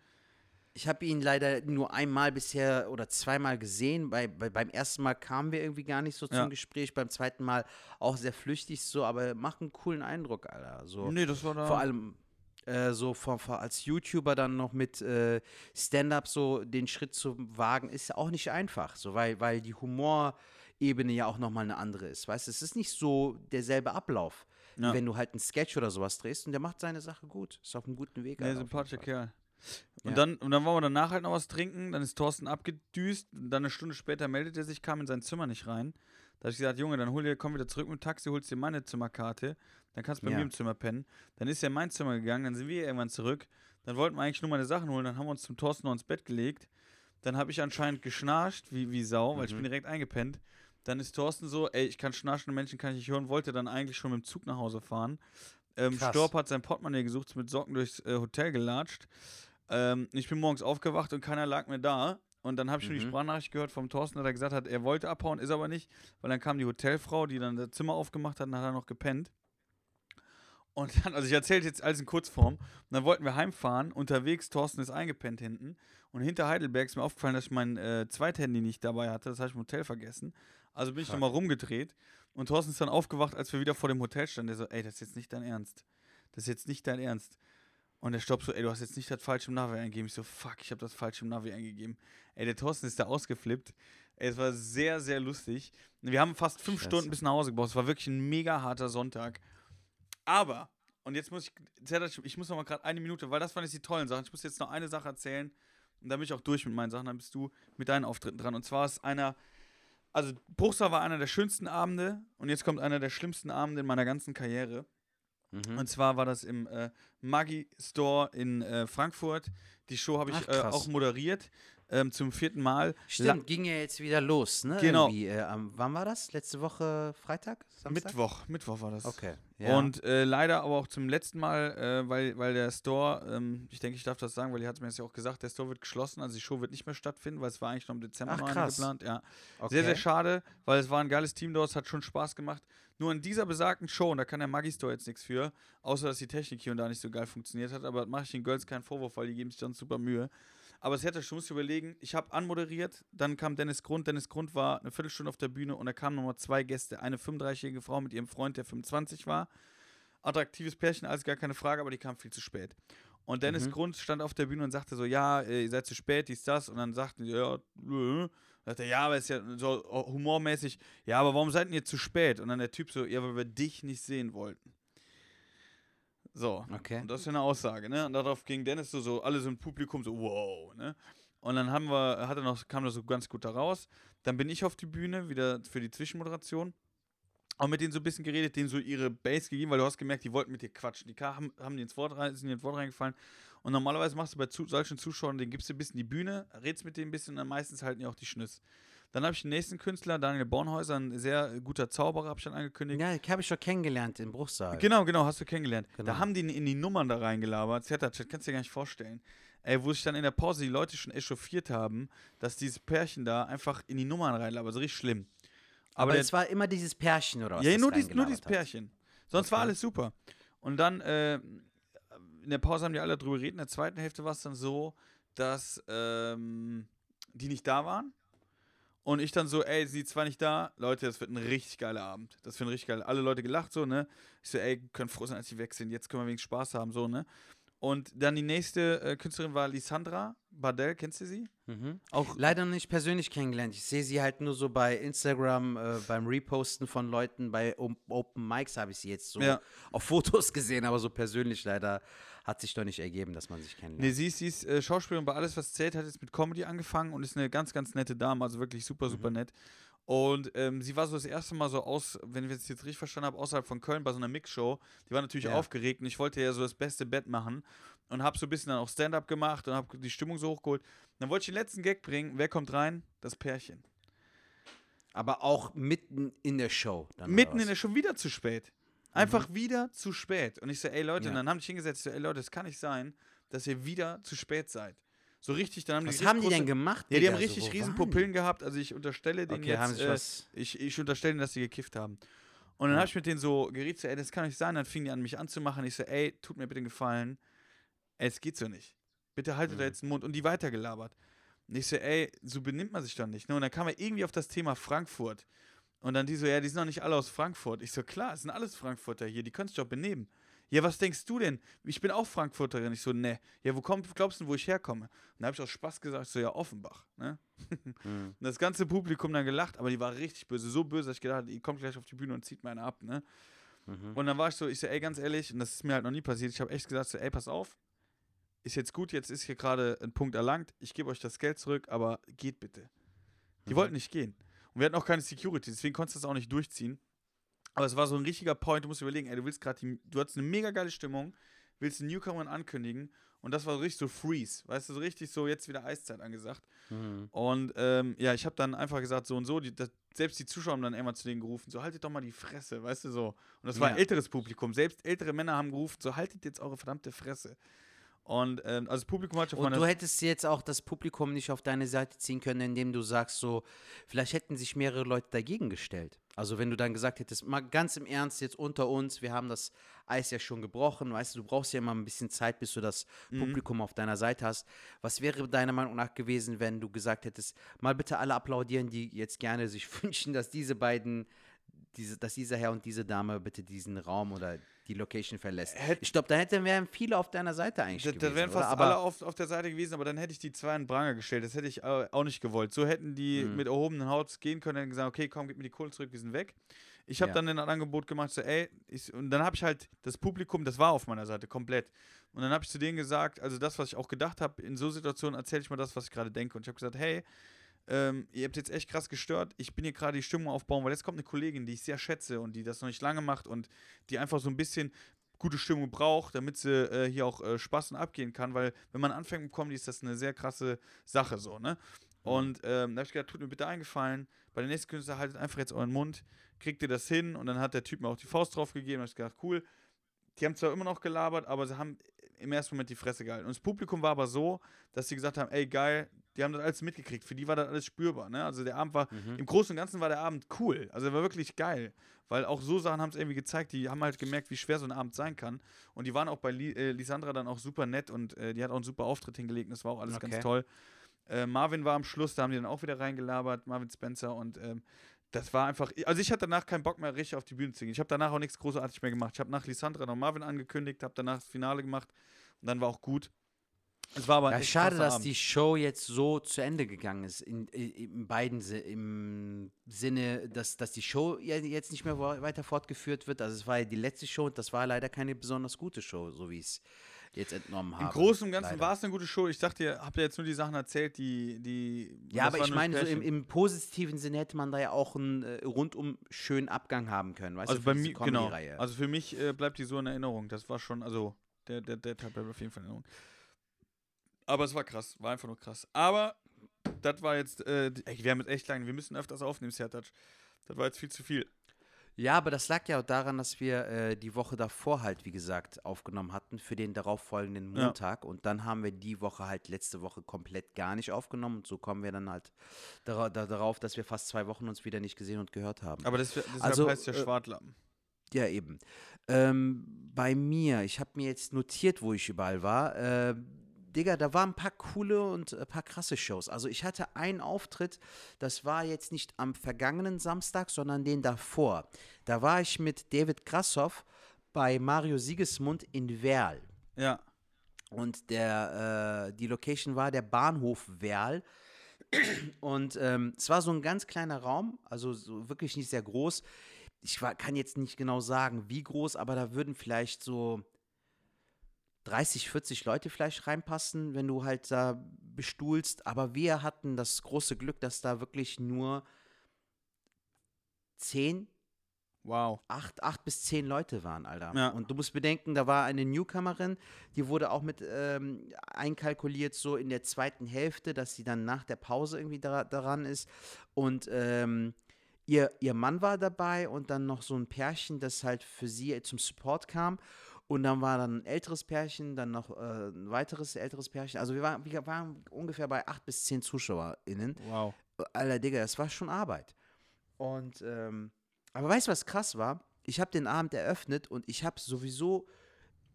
Ich habe ihn leider nur einmal bisher oder zweimal gesehen. Bei, bei, beim ersten Mal kamen wir irgendwie gar nicht so zum Ja. Gespräch. Beim zweiten Mal auch sehr flüchtig so, aber macht einen coolen Eindruck, Alter. So. Nee, das war da. Vor allem äh, so vor, vor, als YouTuber dann noch mit äh, Stand-up so den Schritt zu wagen, ist auch nicht einfach, so weil, weil die Humorebene ja auch nochmal eine andere ist. Weißt du, es ist nicht so derselbe Ablauf, Ja. wenn du halt einen Sketch oder sowas drehst und der macht seine Sache gut. Ist auf einem guten Weg. Nee, sympathischer. Kerl. Und, Ja. dann, und dann wollen wir danach halt noch was trinken. Dann ist Thorsten abgedüst. Und dann eine Stunde später meldet er sich, kam in sein Zimmer nicht rein. Da habe ich gesagt, Junge, dann hol dir, komm wieder zurück mit dem Taxi, holst dir meine Zimmerkarte. Dann kannst du bei Ja. mir im Zimmer pennen. Dann ist er in mein Zimmer gegangen, dann sind wir irgendwann zurück. Dann wollten wir eigentlich nur meine Sachen holen. Dann haben wir uns zum Thorsten noch ins Bett gelegt. Dann habe ich anscheinend geschnarcht, wie, wie Sau, weil ich Mhm. bin direkt eingepennt. Dann ist Thorsten so, ey, ich kann schnarchende Menschen kann ich nicht hören, wollte dann eigentlich schon mit dem Zug nach Hause fahren. Ähm, Krass. Storb hat sein Portemonnaie gesucht, ist mit Socken durchs äh, Hotel gelatscht. Ähm, ich bin morgens aufgewacht und keiner lag mir da. Und dann habe ich schon die Mhm. Sprachnachricht gehört vom Thorsten, dass er gesagt hat, er wollte abhauen, ist aber nicht, weil dann kam die Hotelfrau, die dann das Zimmer aufgemacht hat und hat er noch gepennt. Und dann, also ich erzähle jetzt alles in Kurzform. Und dann wollten wir heimfahren. Unterwegs, Thorsten ist eingepennt hinten. Und hinter Heidelberg ist mir aufgefallen, dass ich mein äh, Zweithandy nicht dabei hatte. Das habe ich im Hotel vergessen. Also bin ich nochmal rumgedreht. Und Thorsten ist dann aufgewacht, als wir wieder vor dem Hotel standen. Der so, ey, das ist jetzt nicht dein Ernst. Das ist jetzt nicht dein Ernst. Und der Stopp so, ey, du hast jetzt nicht das falsche Navi eingegeben. Ich so, fuck, ich habe das falsche Navi eingegeben. Ey, der Thorsten ist da ausgeflippt. Ey, es war sehr, sehr lustig. Wir haben fast fünf Scheiße. Stunden bis nach Hause gebraucht. Es war wirklich ein mega harter Sonntag. Aber, und jetzt muss ich, ich muss noch mal gerade eine Minute, weil das waren jetzt die tollen Sachen. Ich muss jetzt noch eine Sache erzählen. Und dann bin ich auch durch mit meinen Sachen. Dann bist du mit deinen Auftritten dran. Und zwar ist einer, also Bruchsal war einer der schönsten Abende. Und jetzt kommt einer der schlimmsten Abende in meiner ganzen Karriere. Mhm. Und zwar war das im äh, Maggi Store in äh, Frankfurt. Die Show habe ich Ach, äh, auch moderiert. Ähm, zum vierten Mal. Stimmt, ging ja jetzt wieder los, ne? Genau. Äh, wann war das? Letzte Woche Freitag? Samstag? Mittwoch. Mittwoch war das. Okay. Ja. Und äh, leider aber auch zum letzten Mal, äh, weil, weil der Store, ähm, ich denke, ich darf das sagen, weil ihr hat mir das ja auch gesagt, der Store wird geschlossen, also die Show wird nicht mehr stattfinden, weil es war eigentlich noch im Dezember Ach, krass. geplant. Ja. okay. Sehr, sehr schade, weil es war ein geiles Team dort, es hat schon Spaß gemacht. Nur in dieser besagten Show, und da kann der Maggi Store jetzt nichts für, außer dass die Technik hier und da nicht so geil funktioniert hat, aber das mache ich den Girls keinen Vorwurf, weil die geben sich dann super Mühe. Aber es hätte schon, musst du überlegen, ich habe anmoderiert, dann kam Dennis Grund. Dennis Grund war eine Viertelstunde auf der Bühne und da kamen nochmal zwei Gäste. Eine 35-jährige Frau mit ihrem Freund, der 25 war. Attraktives Pärchen, alles gar keine Frage, aber die kam viel zu spät. Und Dennis Mhm. Grund stand auf der Bühne und sagte so, ja, äh, ihr seid zu spät, dies, das. Und dann sagten die, ja, äh. Sagt er, ja, aber ist ja so humormäßig, ja, aber warum seid ihr zu spät? Und dann der Typ so, ja, weil wir dich nicht sehen wollten. So. Okay. Und das ist ja eine Aussage, ne? Und darauf ging Dennis so, so alle so im Publikum so, wow, ne? Und dann haben wir, hat er noch, kam das so ganz gut da raus. Dann bin ich auf die Bühne, wieder für die Zwischenmoderation. auch mit denen so ein bisschen geredet, denen so ihre Base gegeben, weil du hast gemerkt, die wollten mit dir quatschen. Die haben, haben die ins Wort rein, sind dir ins Wort reingefallen. Und normalerweise machst du bei zu, solchen Zuschauern, denen gibst du ein bisschen die Bühne, redest mit denen ein bisschen und dann meistens halten die auch die Schnüss. Dann habe ich den nächsten Künstler, Daniel Bornhäuser, ein sehr guter Zauberer, habe ich dann angekündigt. Ja, habe ich schon kennengelernt im Bruchsal. Genau, genau, hast du kennengelernt. Genau. Da haben die in die Nummern da reingelabert. Zetterchat, kannst du dir gar nicht vorstellen. Ey, wo sich dann in der Pause die Leute schon echauffiert haben, dass dieses Pärchen da einfach in die Nummern reinlabert. So richtig schlimm. Aber, es war immer dieses Pärchen oder was? ja, nur, dies, nur dieses. Pärchen. Sonst war Okay. alles super. Und dann, äh, in der Pause haben die alle drüber geredet. In der zweiten Hälfte war es dann so, dass ähm, die nicht da waren. Und ich dann so, ey, die zwei nicht da? Leute, das wird ein richtig geiler Abend. Das wird ein richtig geiler. Alle Leute gelacht so, ne? Ich so, ey, können froh sein, als die weg sind. Jetzt können wir wenigstens Spaß haben, so, ne? Und dann die nächste äh, Künstlerin war Lisandra Bardell, kennst du sie? Mhm. Auch Leider nicht persönlich kennengelernt. Ich sehe sie halt nur so bei Instagram äh, beim Reposten von Leuten. Bei O- Open Mics habe ich sie jetzt so Ja. auf Fotos gesehen, aber so persönlich leider hat sich doch nicht ergeben, dass man sich Nee, kennenlernt. sie ist, sie ist äh, Schauspielerin bei Alles, was zählt, hat jetzt mit Comedy angefangen und ist eine ganz, ganz nette Dame, also wirklich super, super nett. Und ähm, sie war so das erste Mal so aus, wenn ich es jetzt richtig verstanden habe, außerhalb von Köln bei so einer Mixshow. Die war natürlich Ja. aufgeregt und ich wollte ja so das beste Bett machen und habe so ein bisschen dann auch Stand-up gemacht und habe die Stimmung so hochgeholt. Dann wollte ich den letzten Gag bringen. Wer kommt rein? Das Pärchen. Aber auch mitten in der Show. Mitten in der? Show wieder zu spät. Einfach wieder zu spät. Und ich so, ey Leute, Ja. und dann haben die sich hingesetzt, so, ey Leute, das kann nicht sein, dass ihr wieder zu spät seid. So richtig, dann haben die Was haben die denn gemacht? Ja, die Digga? haben richtig so, riesen Pupillen gehabt. Also ich unterstelle denen Okay, jetzt, äh, was. ich, ich unterstelle denen, dass sie gekifft haben. Und dann Ja. habe ich mit denen so geredet, so, ey, das kann nicht sein. Dann fingen die an, mich anzumachen. Ich so, ey, tut mir bitte einen Gefallen. Ey, es geht so nicht. Bitte haltet da Mhm. jetzt den Mund. Und die weitergelabert. Und ich so, ey, so benimmt man sich doch nicht. Ne? Und dann kam er irgendwie auf das Thema Frankfurt. Und dann die so, ja, die sind doch nicht alle aus Frankfurt. Ich so, klar, es sind alles Frankfurter hier, die können sich doch benehmen. Ja, was denkst du denn? Ich bin auch Frankfurterin. Ich so, ne. Ja, wo kommt, glaubst du, wo ich herkomme? Und da habe ich aus Spaß gesagt, so, ja, Offenbach. Ne? Mhm. Und das ganze Publikum dann gelacht, aber die war richtig böse, so böse, dass ich gedacht habe, die kommt gleich auf die Bühne und zieht meine ab, ne? Mhm. Und dann war ich so, ich so, ey, ganz ehrlich, und das ist mir halt noch nie passiert, ich habe echt gesagt, so, ey, pass auf, ist jetzt gut, jetzt ist hier gerade ein Punkt erlangt, ich gebe euch das Geld zurück, aber geht bitte. Die Mhm. wollten nicht gehen. Und wir hatten auch keine Security, deswegen konntest du das auch nicht durchziehen. Aber es war so ein richtiger Point, du musst überlegen, ey, du willst gerade, du hattest eine mega geile Stimmung, willst den Newcomer ankündigen und das war so richtig so Freeze, weißt du, so richtig so, jetzt wieder Eiszeit angesagt. Mhm. Und ähm, ja, ich habe dann einfach gesagt, so und so, die, das, selbst die Zuschauer haben dann irgendwann zu denen gerufen, so haltet doch mal die Fresse, weißt du so. Und das war Ja. ein älteres Publikum, selbst ältere Männer haben gerufen, so haltet jetzt eure verdammte Fresse. Und ähm, also das Publikum hat schon Und du hättest jetzt auch das Publikum nicht auf deine Seite ziehen können, indem du sagst, so, vielleicht hätten sich mehrere Leute dagegen gestellt. Also wenn du dann gesagt hättest, mal ganz im Ernst, jetzt unter uns, wir haben das Eis ja schon gebrochen, weißt du, du brauchst ja immer ein bisschen Zeit, bis du das Mhm. Publikum auf deiner Seite hast. Was wäre deiner Meinung nach gewesen, wenn du gesagt hättest, mal bitte alle applaudieren, die jetzt gerne sich wünschen, dass diese beiden, diese, dass dieser Herr und diese Dame bitte diesen Raum oder die Location verlässt. Hätt- ich glaube, da hätten wären viele auf deiner Seite eigentlich Da, gewesen. da wären fast Aber alle auf, auf der Seite gewesen, aber dann hätte ich die zwei in Pranger gestellt. Das hätte ich äh, auch nicht gewollt. So hätten die Mhm. mit erhobenen Haut gehen können und gesagt, okay, komm, gib mir die Kohle zurück, wir sind weg. Ich habe Ja. dann ein Angebot gemacht, so, ey, ich, und dann habe ich halt das Publikum, das war auf meiner Seite komplett. Und dann habe ich zu denen gesagt, also das, was ich auch gedacht habe, in so Situationen erzähle ich mal das, was ich gerade denke. Und ich habe gesagt, hey, ähm, ihr habt jetzt echt krass gestört. Ich bin hier gerade die Stimmung aufbauen, weil jetzt kommt eine Kollegin, die ich sehr schätze und die das noch nicht lange macht und die einfach so ein bisschen gute Stimmung braucht, damit sie äh, hier auch äh, Spaß und abgehen kann, weil wenn man anfängt mit Comedy, ist das eine sehr krasse Sache so, ne? Und ähm, da habe ich gedacht, tut mir bitte eingefallen, bei der nächsten Künstler haltet einfach jetzt euren Mund, kriegt ihr das hin und dann hat der Typ mir auch die Faust drauf gegeben, da habe ich gedacht, cool. Die haben zwar immer noch gelabert, aber sie haben im ersten Moment die Fresse gehalten. Und das Publikum war aber so, dass sie gesagt haben, ey geil, die haben das alles mitgekriegt. Für die war das alles spürbar. Ne? Also der Abend war, Mhm. im Großen und Ganzen war der Abend cool. Also er war wirklich geil. Weil auch so Sachen haben es irgendwie gezeigt, die haben halt gemerkt, wie schwer so ein Abend sein kann. Und die waren auch bei Li äh, Lisandra dann auch super nett und äh, die hat auch einen super Auftritt hingelegt. Das war auch alles Okay. ganz toll. Äh, Marvin war am Schluss, da haben die dann auch wieder reingelabert, Marvin Spencer und ähm, das war einfach, also ich hatte danach keinen Bock mehr richtig auf die Bühne zu gehen. Ich habe danach auch nichts großartig mehr gemacht. Ich habe nach Lisandra noch Marvin angekündigt, habe danach das Finale gemacht und dann war auch gut. Es war aber Ja, schade, dass Abend. die Show jetzt so zu Ende gegangen ist. In, in beiden im Sinne, dass, dass die Show jetzt nicht mehr weiter fortgeführt wird. Also es war ja die letzte Show und das war leider keine besonders gute Show, so wie ich es jetzt entnommen habe. Im Großen und Ganzen war es eine gute Show. Ich dachte, ihr habt ja jetzt nur die Sachen erzählt, die. die Ja, aber ich meine, so im, im positiven Sinne hätte man da ja auch einen äh, rundum schönen Abgang haben können. Weißt Also du, bei mir, genau. Also für mich äh, bleibt die so in Erinnerung. Das war schon, also der, der, der Teil bleibt auf jeden Fall in Erinnerung. Aber es war krass, war einfach nur krass. Aber das war jetzt, äh, ey, wir haben jetzt echt lange, wir müssen öfters aufnehmen, Sertac. Das war jetzt viel zu viel. Ja, aber das lag ja auch daran, dass wir äh, die Woche davor halt, wie gesagt, aufgenommen hatten für den darauffolgenden Ja. Montag. Und dann haben wir die Woche halt letzte Woche komplett gar nicht aufgenommen. Und so kommen wir dann halt dara da, darauf, dass wir fast zwei Wochen uns wieder nicht gesehen und gehört haben. Aber das, deshalb Also, heißt ja äh, Schwartlappen. Ja, eben. Ähm, bei mir, ich habe mir jetzt notiert, wo ich überall war. Äh, Digga, da waren ein paar coole und ein paar krasse Shows. Also ich hatte einen Auftritt, das war jetzt nicht am vergangenen Samstag, sondern den davor. Da war ich mit David Grassoff bei Mario Sigismund in Werl. Ja. Und der, äh, die Location war der Bahnhof Werl. Und ähm, es war so ein ganz kleiner Raum, also so wirklich nicht sehr groß. Ich war, kann jetzt nicht genau sagen, wie groß, aber da würden vielleicht so 30, 40 Leute vielleicht reinpassen, wenn du halt da bestuhlst. Aber wir hatten das große Glück, dass da wirklich nur 10, Wow. acht, acht bis zehn Leute waren, Alter. Ja. Und du musst bedenken, da war eine Newcomerin, die wurde auch mit ähm, einkalkuliert, so in der zweiten Hälfte, dass sie dann nach der Pause irgendwie da, daran ist. Und ähm, ihr, ihr Mann war dabei und dann noch so ein Pärchen, das halt für sie zum Support kam. Und dann war dann ein älteres Pärchen, dann noch äh, ein weiteres älteres Pärchen. Also wir waren, wir waren ungefähr bei acht bis zehn ZuschauerInnen. Wow. Alter, Digga, das war schon Arbeit. Und, ähm, aber weißt du, was krass war? Ich habe den Abend eröffnet und ich habe sowieso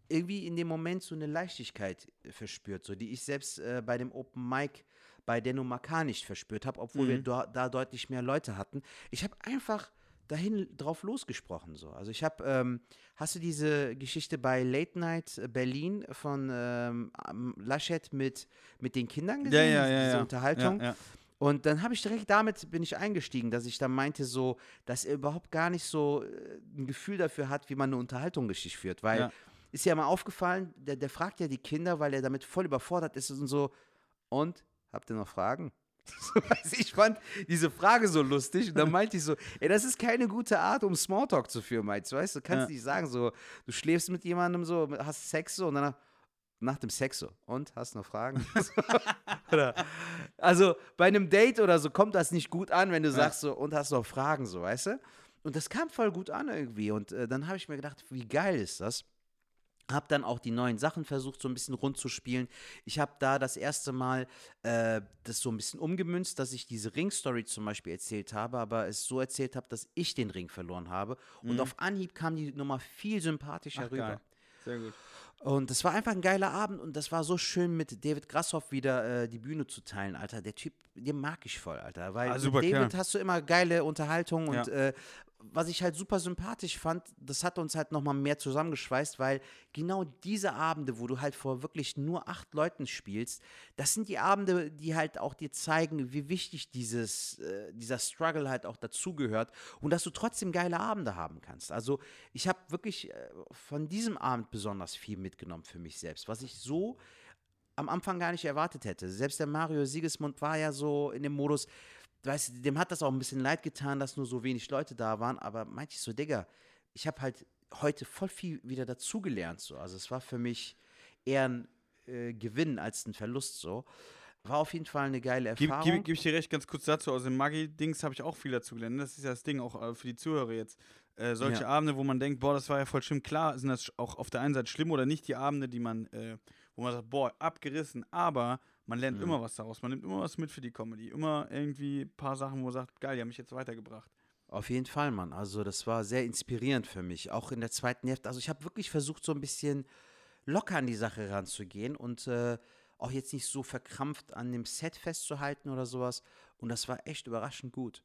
irgendwie in dem Moment so eine Leichtigkeit äh, verspürt, so die ich selbst äh, bei dem Open Mic bei Denno Makar nicht verspürt habe, obwohl wir Mhm. da, da deutlich mehr Leute hatten. Ich habe einfach dahin drauf losgesprochen so. Also ich habe, ähm, hast du diese Geschichte bei Late Night Berlin von ähm, Laschet mit, mit den Kindern gesehen? Ja, ja, diese, ja. diese ja. Unterhaltung? Ja, ja. Und dann habe ich direkt damit bin ich eingestiegen, dass ich dann meinte so, dass er überhaupt gar nicht so äh, ein Gefühl dafür hat, wie man eine Unterhaltung richtig führt, weil ist ja mal aufgefallen, der, der fragt ja die Kinder, weil er damit voll überfordert ist und so und habt ihr noch Fragen? Ich fand diese Frage so lustig und dann meinte ich so, ey, das ist keine gute Art, um Smalltalk zu führen, meinst du, weißt du, kannst Ja. nicht sagen so, du schläfst mit jemandem so, hast Sex so und dann nach dem Sex so. Und hast noch Fragen? also bei einem Date oder so kommt das nicht gut an, wenn du sagst so, und hast noch Fragen, so, weißt du? Und das kam voll gut an irgendwie. Und äh, dann habe ich mir gedacht, wie geil ist das? Hab dann auch die neuen Sachen versucht, so ein bisschen rund zu spielen. Ich habe da das erste Mal äh, das so ein bisschen umgemünzt, dass ich diese Ring-Story zum Beispiel erzählt habe, aber es so erzählt habe, dass ich den Ring verloren habe. Und auf Anhieb kam die Nummer viel sympathischer Mhm. Ach, rüber. geil. Sehr gut. Und das war einfach ein geiler Abend und das war so schön, mit David Grassoff wieder äh, die Bühne zu teilen, Alter. Der Typ, den mag ich voll, Alter. Weil Ah, mit super David Kerl. hast du immer geile Unterhaltung und Ja. äh, was ich halt super sympathisch fand, das hat uns halt nochmal mehr zusammengeschweißt, weil genau diese Abende, wo du halt vor wirklich nur acht Leuten spielst, das sind die Abende, die halt auch dir zeigen, wie wichtig dieses, äh, dieser Struggle halt auch dazugehört und dass du trotzdem geile Abende haben kannst. Also ich habe wirklich äh, von diesem Abend besonders viel mitgenommen für mich selbst, was ich so am Anfang gar nicht erwartet hätte. Selbst der Mario Siegesmund war ja so in dem Modus, weißt dem hat das auch ein bisschen leid getan, dass nur so wenig Leute da waren, aber meinte ich so, Digga, ich habe halt heute voll viel wieder dazugelernt, so. Also es war für mich eher ein äh, Gewinn als ein Verlust, so. War auf jeden Fall eine geile Erfahrung. gib, gib ich dir recht, ganz kurz dazu. Aus dem Maggi-Dings habe ich auch viel dazu gelernt. Das ist ja das Ding, auch äh, für die Zuhörer jetzt. Äh, solche Ja. Abende, wo man denkt, boah, das war ja voll schlimm. Klar sind das auch auf der einen Seite schlimm oder nicht die Abende, die man, äh, wo man sagt, boah, abgerissen, aber man lernt Mhm. immer was daraus. Man nimmt immer was mit für die Comedy. Immer irgendwie ein paar Sachen, wo man sagt, geil, die haben mich jetzt weitergebracht. Auf jeden Fall, Mann. Also das war sehr inspirierend für mich, auch in der zweiten Hälfte. Also ich habe wirklich versucht, so ein bisschen locker an die Sache ranzugehen und äh, auch jetzt nicht so verkrampft an dem Set festzuhalten oder sowas. Und das war echt überraschend gut.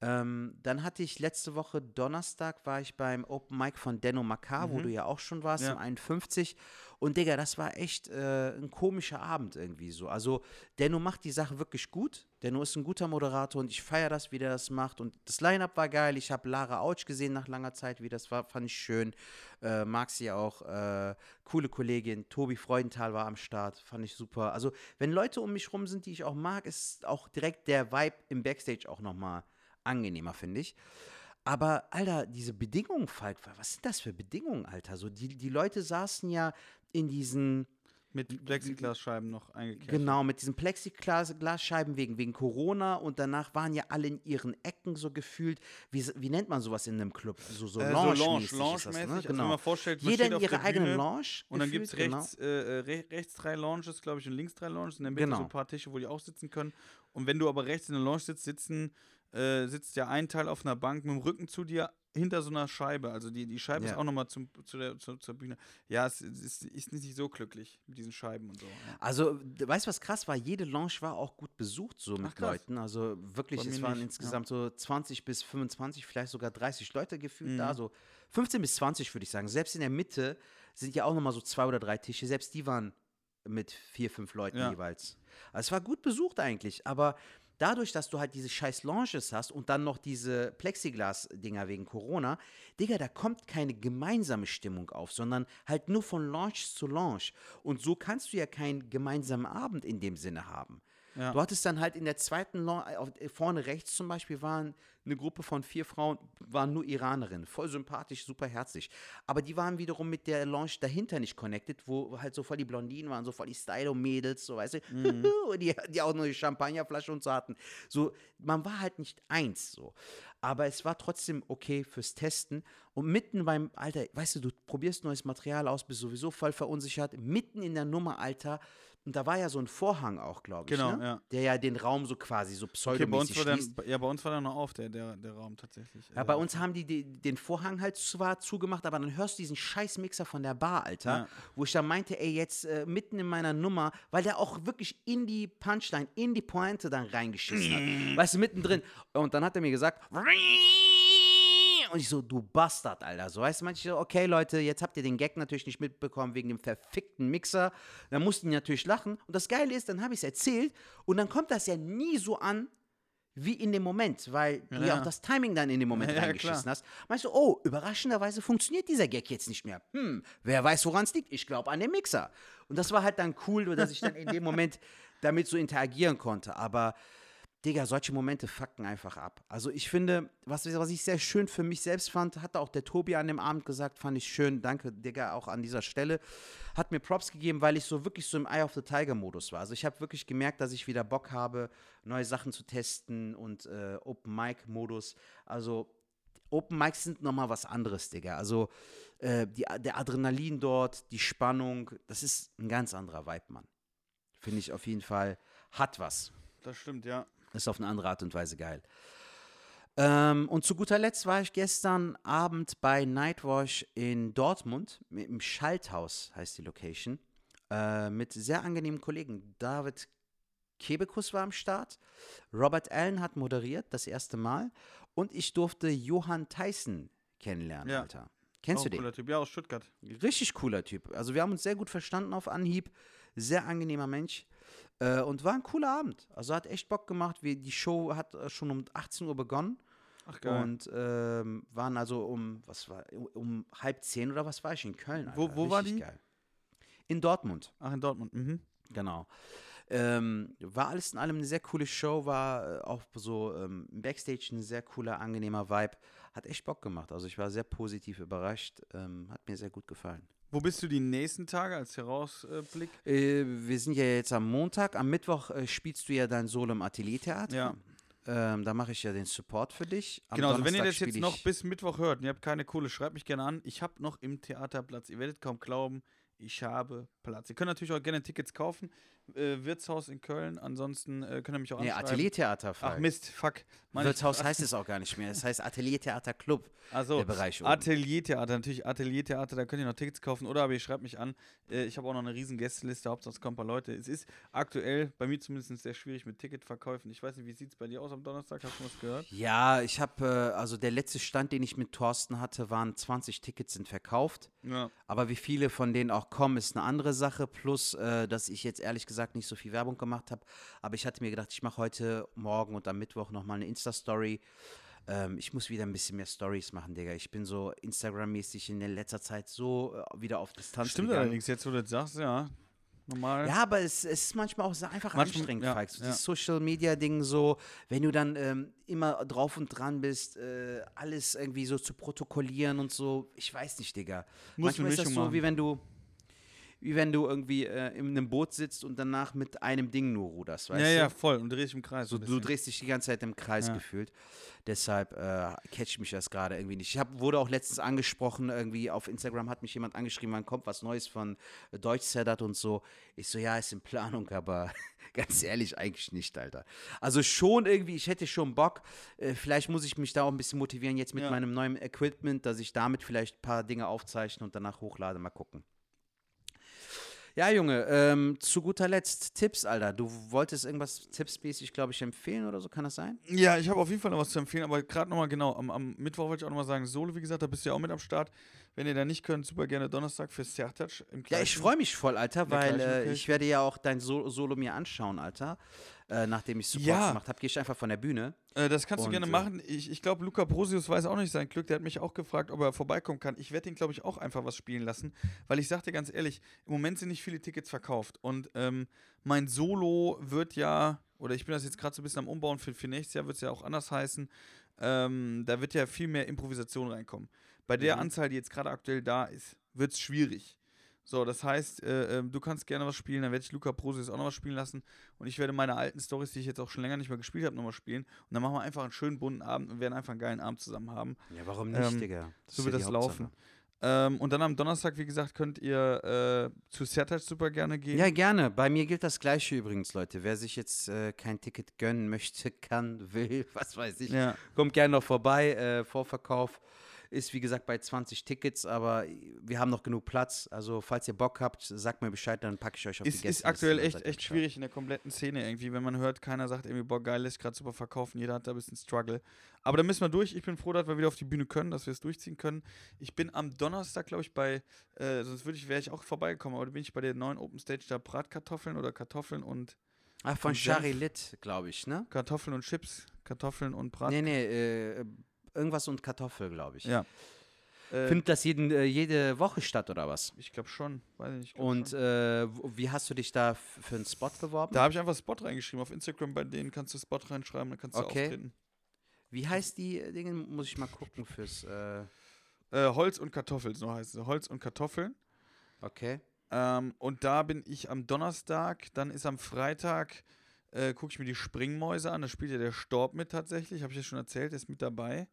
Ähm, dann hatte ich letzte Woche Donnerstag war ich beim Open Mic von Denno Makar, wo du ja auch schon warst, Ja. im 51. Und Digga, das war echt äh, ein komischer Abend irgendwie so. Also Denno macht die Sache wirklich gut. Denno ist ein guter Moderator und ich feiere das, wie der das macht. Und das Line-Up war geil. Ich habe Lara Autsch gesehen nach langer Zeit, wie das war, fand ich schön. Äh, mag sie auch. Äh, coole Kollegin. Tobi Freudenthal war am Start, fand ich super. Also wenn Leute um mich rum sind, die ich auch mag, ist auch direkt der Vibe im Backstage auch nochmal angenehmer, finde ich. Aber, Alter, diese Bedingungen, Falk, was sind das für Bedingungen, Alter? So, die, die Leute saßen ja in diesen, Mit Plexiglasscheiben noch eingekesselt. genau, mit diesen Plexiglasscheiben wegen, wegen Corona und danach waren ja alle in ihren Ecken so gefühlt. Wie, wie nennt man sowas in einem Club? So, so Äh, so Lounge-mäßig Lounge, ist das, Lounge-mäßig. ne? Also wenn Genau. man vorstellt, man Jeder in ihrer eigenen Lounge. Und dann gibt es genau. rechts, äh, äh, re rechts drei Lounges, glaube ich, und links drei Lounges. In der Mitte Genau. so ein paar Tische, wo die auch sitzen können. Und wenn du aber rechts in der Lounge sitzt, sitzen, äh, sitzt ja ein Teil auf einer Bank mit dem Rücken zu dir hinter so einer Scheibe. Also die, die Scheibe Ja. ist auch nochmal zu der, zu, zur Bühne. Ja, es, es ist, ist nicht so glücklich mit diesen Scheiben und so. Ja. Also, weißt du, was krass war? Jede Lounge war auch gut besucht, so mit krass. Leuten. Also wirklich, Bei es waren nicht, insgesamt so 20 bis 25, vielleicht sogar 30 Leute gefühlt Mhm. da. So 15 bis 20, würde ich sagen. Selbst in der Mitte sind ja auch nochmal so zwei oder drei Tische. Selbst die waren mit vier, fünf Leuten Ja. jeweils. Also es war gut besucht eigentlich, aber dadurch, dass du halt diese scheiß Lounges hast und dann noch diese Plexiglas-Dinger wegen Corona, Digga, da kommt keine gemeinsame Stimmung auf, sondern halt nur von Lounge zu Lounge. Und so kannst du ja keinen gemeinsamen Abend in dem Sinne haben. Ja. Du hattest dann halt in der zweiten Lounge, auf, äh, vorne rechts zum Beispiel, waren eine Gruppe von vier Frauen, waren nur Iranerinnen, voll sympathisch, super herzlich. Aber die waren wiederum mit der Lounge dahinter nicht connected, wo halt so voll die Blondinen waren, so voll die Stylo-Mädels, so weißt du, die, die auch nur die Champagnerflasche und so hatten. So, man war halt nicht eins so. Aber es war trotzdem okay fürs Testen. Und mitten beim, Alter, weißt du, du probierst neues Material aus, bist sowieso voll verunsichert, mitten in der Nummer, Alter. Und da war ja so ein Vorhang auch, glaube ich, Genau, ne? ja. der ja den Raum so quasi so Okay, bei uns pseudomäßig war schließt. dann, ja, bei uns war dann noch auf, der, der, der Raum tatsächlich. Ja, bei uns haben die, die den Vorhang halt zwar zugemacht, aber dann hörst du diesen scheiß Mixer von der Bar, Alter, Ja. wo ich dann meinte, ey, jetzt äh, mitten in meiner Nummer, weil der auch wirklich in die Punchline, in die Pointe dann reingeschissen hat. weißt du, mittendrin. Und dann hat er mir gesagt, und ich so, du Bastard, Alter. So, weißt du, manche so, okay, Leute, jetzt habt ihr den Gag natürlich nicht mitbekommen wegen dem verfickten Mixer. Dann mussten die natürlich lachen. Und das Geile ist, dann habe ich es erzählt und dann kommt das ja nie so an, wie in dem Moment, weil du ja Ja. auch das Timing dann in dem Moment Ja, ja, reingeschissen klar. hast. Meinst du, oh, überraschenderweise funktioniert dieser Gag jetzt nicht mehr. Hm, wer weiß, woran es liegt? Ich glaube an den Mixer. Und das war halt dann cool, dass ich dann in dem Moment damit so interagieren konnte. Aber, Digga, solche Momente fucken einfach ab. Also ich finde, was, was ich sehr schön für mich selbst fand, hatte auch der Tobi an dem Abend gesagt, fand ich schön. Danke, Digga, auch an dieser Stelle. Hat mir Props gegeben, weil ich so wirklich so im Eye of the Tiger-Modus war. Also ich habe wirklich gemerkt, dass ich wieder Bock habe, neue Sachen zu testen und äh, Open-Mic-Modus. Also Open Mics sind nochmal was anderes, Digga. Also äh, die, der Adrenalin dort, die Spannung, das ist ein ganz anderer Vibe, Mann. Finde ich auf jeden Fall, hat was. Das stimmt, ja. Ist auf eine andere Art und Weise geil. Ähm, und zu guter Letzt war ich gestern Abend bei Nightwash in Dortmund, im Schalthaus heißt die Location, äh, mit sehr angenehmen Kollegen. David Kebekus war am Start, Robert Allen hat moderiert, das erste Mal, und ich durfte Johann Tyson kennenlernen, Ja. Alter. Kennst Auch du den? Cooler Typ. Ja, aus Stuttgart. Richtig cooler Typ. Also wir haben uns sehr gut verstanden auf Anhieb. Sehr angenehmer Mensch. Äh, und war ein cooler Abend. Also hat echt Bock gemacht. Wir, die Show hat äh, schon um 18 Uhr begonnen. Ach, geil. Und ähm, waren also um, was war, um, halb zehn oder was war ich in Köln? Wo- Alter. wo war Richtig die? Geil. In Dortmund. Ach, in Dortmund. Mhm. Genau. Ähm, war alles in allem eine sehr coole Show, war äh, auch so ähm, im Backstage ein sehr cooler, angenehmer Vibe. Hat echt Bock gemacht. Also ich war sehr positiv überrascht. Ähm, hat mir sehr gut gefallen. Wo bist du die nächsten Tage als Herausblick? Äh, wir sind ja jetzt am Montag. Am Mittwoch äh, spielst du ja dein Solo im Ateliertheater. Ja. Ähm, da mache ich ja den Support für dich. Am Genau, also wenn ihr das jetzt noch bis Mittwoch hört und ihr habt keine Kohle, schreibt mich gerne an. Ich habe noch im Theaterplatz, ihr werdet kaum glauben, ich habe Platz. Ihr könnt natürlich auch gerne Tickets kaufen. Äh, Wirtshaus in Köln, ansonsten äh, könnt ihr mich auch Nee, anschreiben. Ateliertheater. Ach. Mist, fuck. Mann, Wirtshaus heißt es auch gar nicht mehr. Es heißt Ateliertheater Club. Also, der Bereich oben. Ateliertheater, natürlich Ateliertheater, da könnt ihr noch Tickets kaufen oder aber ihr schreibt mich an. Äh, ich habe auch noch eine riesen Gästeliste, Hauptsache es kommen ein paar Leute. Es ist aktuell bei mir zumindest sehr schwierig mit Ticketverkäufen. Ich weiß nicht, wie sieht es bei dir aus am Donnerstag? Hast du was gehört? Ja, ich habe, äh, also der letzte Stand, den ich mit Thorsten hatte, waren 20 Tickets sind verkauft. Ja. Aber wie viele von denen auch kommen, ist eine andere Sache. Plus, äh, dass ich jetzt ehrlich gesagt nicht so viel Werbung gemacht habe. Aber ich hatte mir gedacht, ich mache heute, morgen und am Mittwoch nochmal eine Insta-Story. Ähm, ich muss wieder ein bisschen mehr Stories machen, Digga. Ich bin so Instagram-mäßig in der letzter Zeit so äh, wieder auf Distanz Stimmt gegangen. allerdings, jetzt wo du das sagst, ja. Normal. Ja, aber es, es ist manchmal auch sehr einfach Manchmal- anstrengend, ja, Falk. So ja. Dieses Social-Media-Ding so, wenn du dann ähm, immer drauf und dran bist, äh, alles irgendwie so zu protokollieren und so. Ich weiß nicht, Digga. Eine manchmal ist das so, machen. wie wenn du wie wenn du irgendwie äh, in einem Boot sitzt und danach mit einem Ding nur ruderst, weißt ja, du? ja, voll. Und drehst dich im Kreis. So, du drehst dich die ganze Zeit im Kreis Ja. gefühlt. Deshalb äh, catcht mich das gerade irgendwie nicht. Ich hab, wurde auch letztens angesprochen, irgendwie auf Instagram hat mich jemand angeschrieben, wann kommt was Neues von äh, Deutsch Sedat und so. Ich so, ja, ist in Planung, aber ganz ehrlich, eigentlich nicht, Alter. Also schon irgendwie, ich hätte schon Bock. Äh, vielleicht muss ich mich da auch ein bisschen motivieren jetzt mit Ja. meinem neuen Equipment, dass ich damit vielleicht ein paar Dinge aufzeichne und danach hochlade. Mal gucken. Ja, Junge, ähm, zu guter Letzt Tipps, Alter. Du wolltest irgendwas tippsmäßig, glaube ich, empfehlen oder so, kann das sein? Ja, ich habe auf jeden Fall noch was zu empfehlen, aber gerade nochmal genau, am, am Mittwoch wollte ich auch nochmal sagen, Solo, wie gesagt, da bist du ja auch mit am Start. Wenn ihr da nicht könnt, super gerne Donnerstag für Sertac im Ja, gleichen- ich freue mich voll, Alter, weil äh, ich werde ja auch dein so Solo mir anschauen, Alter. Äh, nachdem ich Support Ja. gemacht habe, gehe ich einfach von der Bühne. Äh, das kannst du Und, gerne äh, machen. Ich, ich glaube, Luca Brosius weiß auch nicht sein Glück. Der hat mich auch gefragt, ob er vorbeikommen kann. Ich werde ihn, glaube ich, auch einfach was spielen lassen. Weil ich sag dir ganz ehrlich, im Moment sind nicht viele Tickets verkauft. Und ähm, mein Solo wird ja, oder ich bin das jetzt gerade so ein bisschen am Umbauen, für, für nächstes Jahr wird es ja auch anders heißen. Ähm, da wird ja viel mehr Improvisation reinkommen. Bei der Mhm. Anzahl, die jetzt gerade aktuell da ist, wird es schwierig. So, das heißt, äh, ähm, du kannst gerne was spielen, dann werde ich Luca Prosius auch noch was spielen lassen und ich werde meine alten Stories, die ich jetzt auch schon länger nicht mehr gespielt habe, nochmal spielen und dann machen wir einfach einen schönen bunten Abend und werden einfach einen geilen Abend zusammen haben. Ja, warum nicht, Ähm, Digga? so ist wird das laufen. Ähm, und dann am Donnerstag, wie gesagt, könnt ihr äh, zu Sertac super gerne gehen. Ja, gerne. Bei mir gilt das Gleiche übrigens, Leute. Wer sich jetzt äh, kein Ticket gönnen möchte, kann, will, was weiß ich, Ja. kommt gerne noch vorbei. Äh, Vorverkauf ist, wie gesagt, bei 20 Tickets, aber wir haben noch genug Platz. Also, falls ihr Bock habt, sagt mir Bescheid, dann packe ich euch auf die Ist, Gäste. ist aktuell echt, echt schwierig in der kompletten Szene irgendwie, wenn man hört, keiner sagt irgendwie, boah, geil, lässt gerade super verkaufen, jeder hat da ein bisschen Struggle. Aber da müssen wir durch. Ich bin froh, dass wir wieder auf die Bühne können, dass wir es durchziehen können. Ich bin am Donnerstag, glaube ich, bei, äh, sonst würde ich, wäre ich auch vorbeigekommen, aber da bin ich bei der neuen Open Stage da Bratkartoffeln oder Kartoffeln und Ah, von. Charilit, glaube ich, ne? Kartoffeln und Chips, Kartoffeln und Brat. Nee, nee, äh, irgendwas und Kartoffel, glaube ich. Ja. Äh, Findet das jeden, äh, jede Woche statt oder was? ich glaube schon, weiß ich nicht. ich glaub Und schon. äh, wie hast du dich da für einen Spot beworben? da habe ich einfach Spot reingeschrieben. Auf Instagram bei denen kannst du Spot reinschreiben, dann kannst du Okay. auftreten. Wie heißt die äh, Dinge? Muss ich mal gucken fürs. Äh, Holz und Kartoffeln, so heißt es. Holz und Kartoffeln. okay. Ähm, und da bin ich am Donnerstag, dann ist am Freitag, gucke ich mir die Springmäuse an. Da spielt ja der Storb mit tatsächlich, habe ich ja schon erzählt, der ist mit dabei.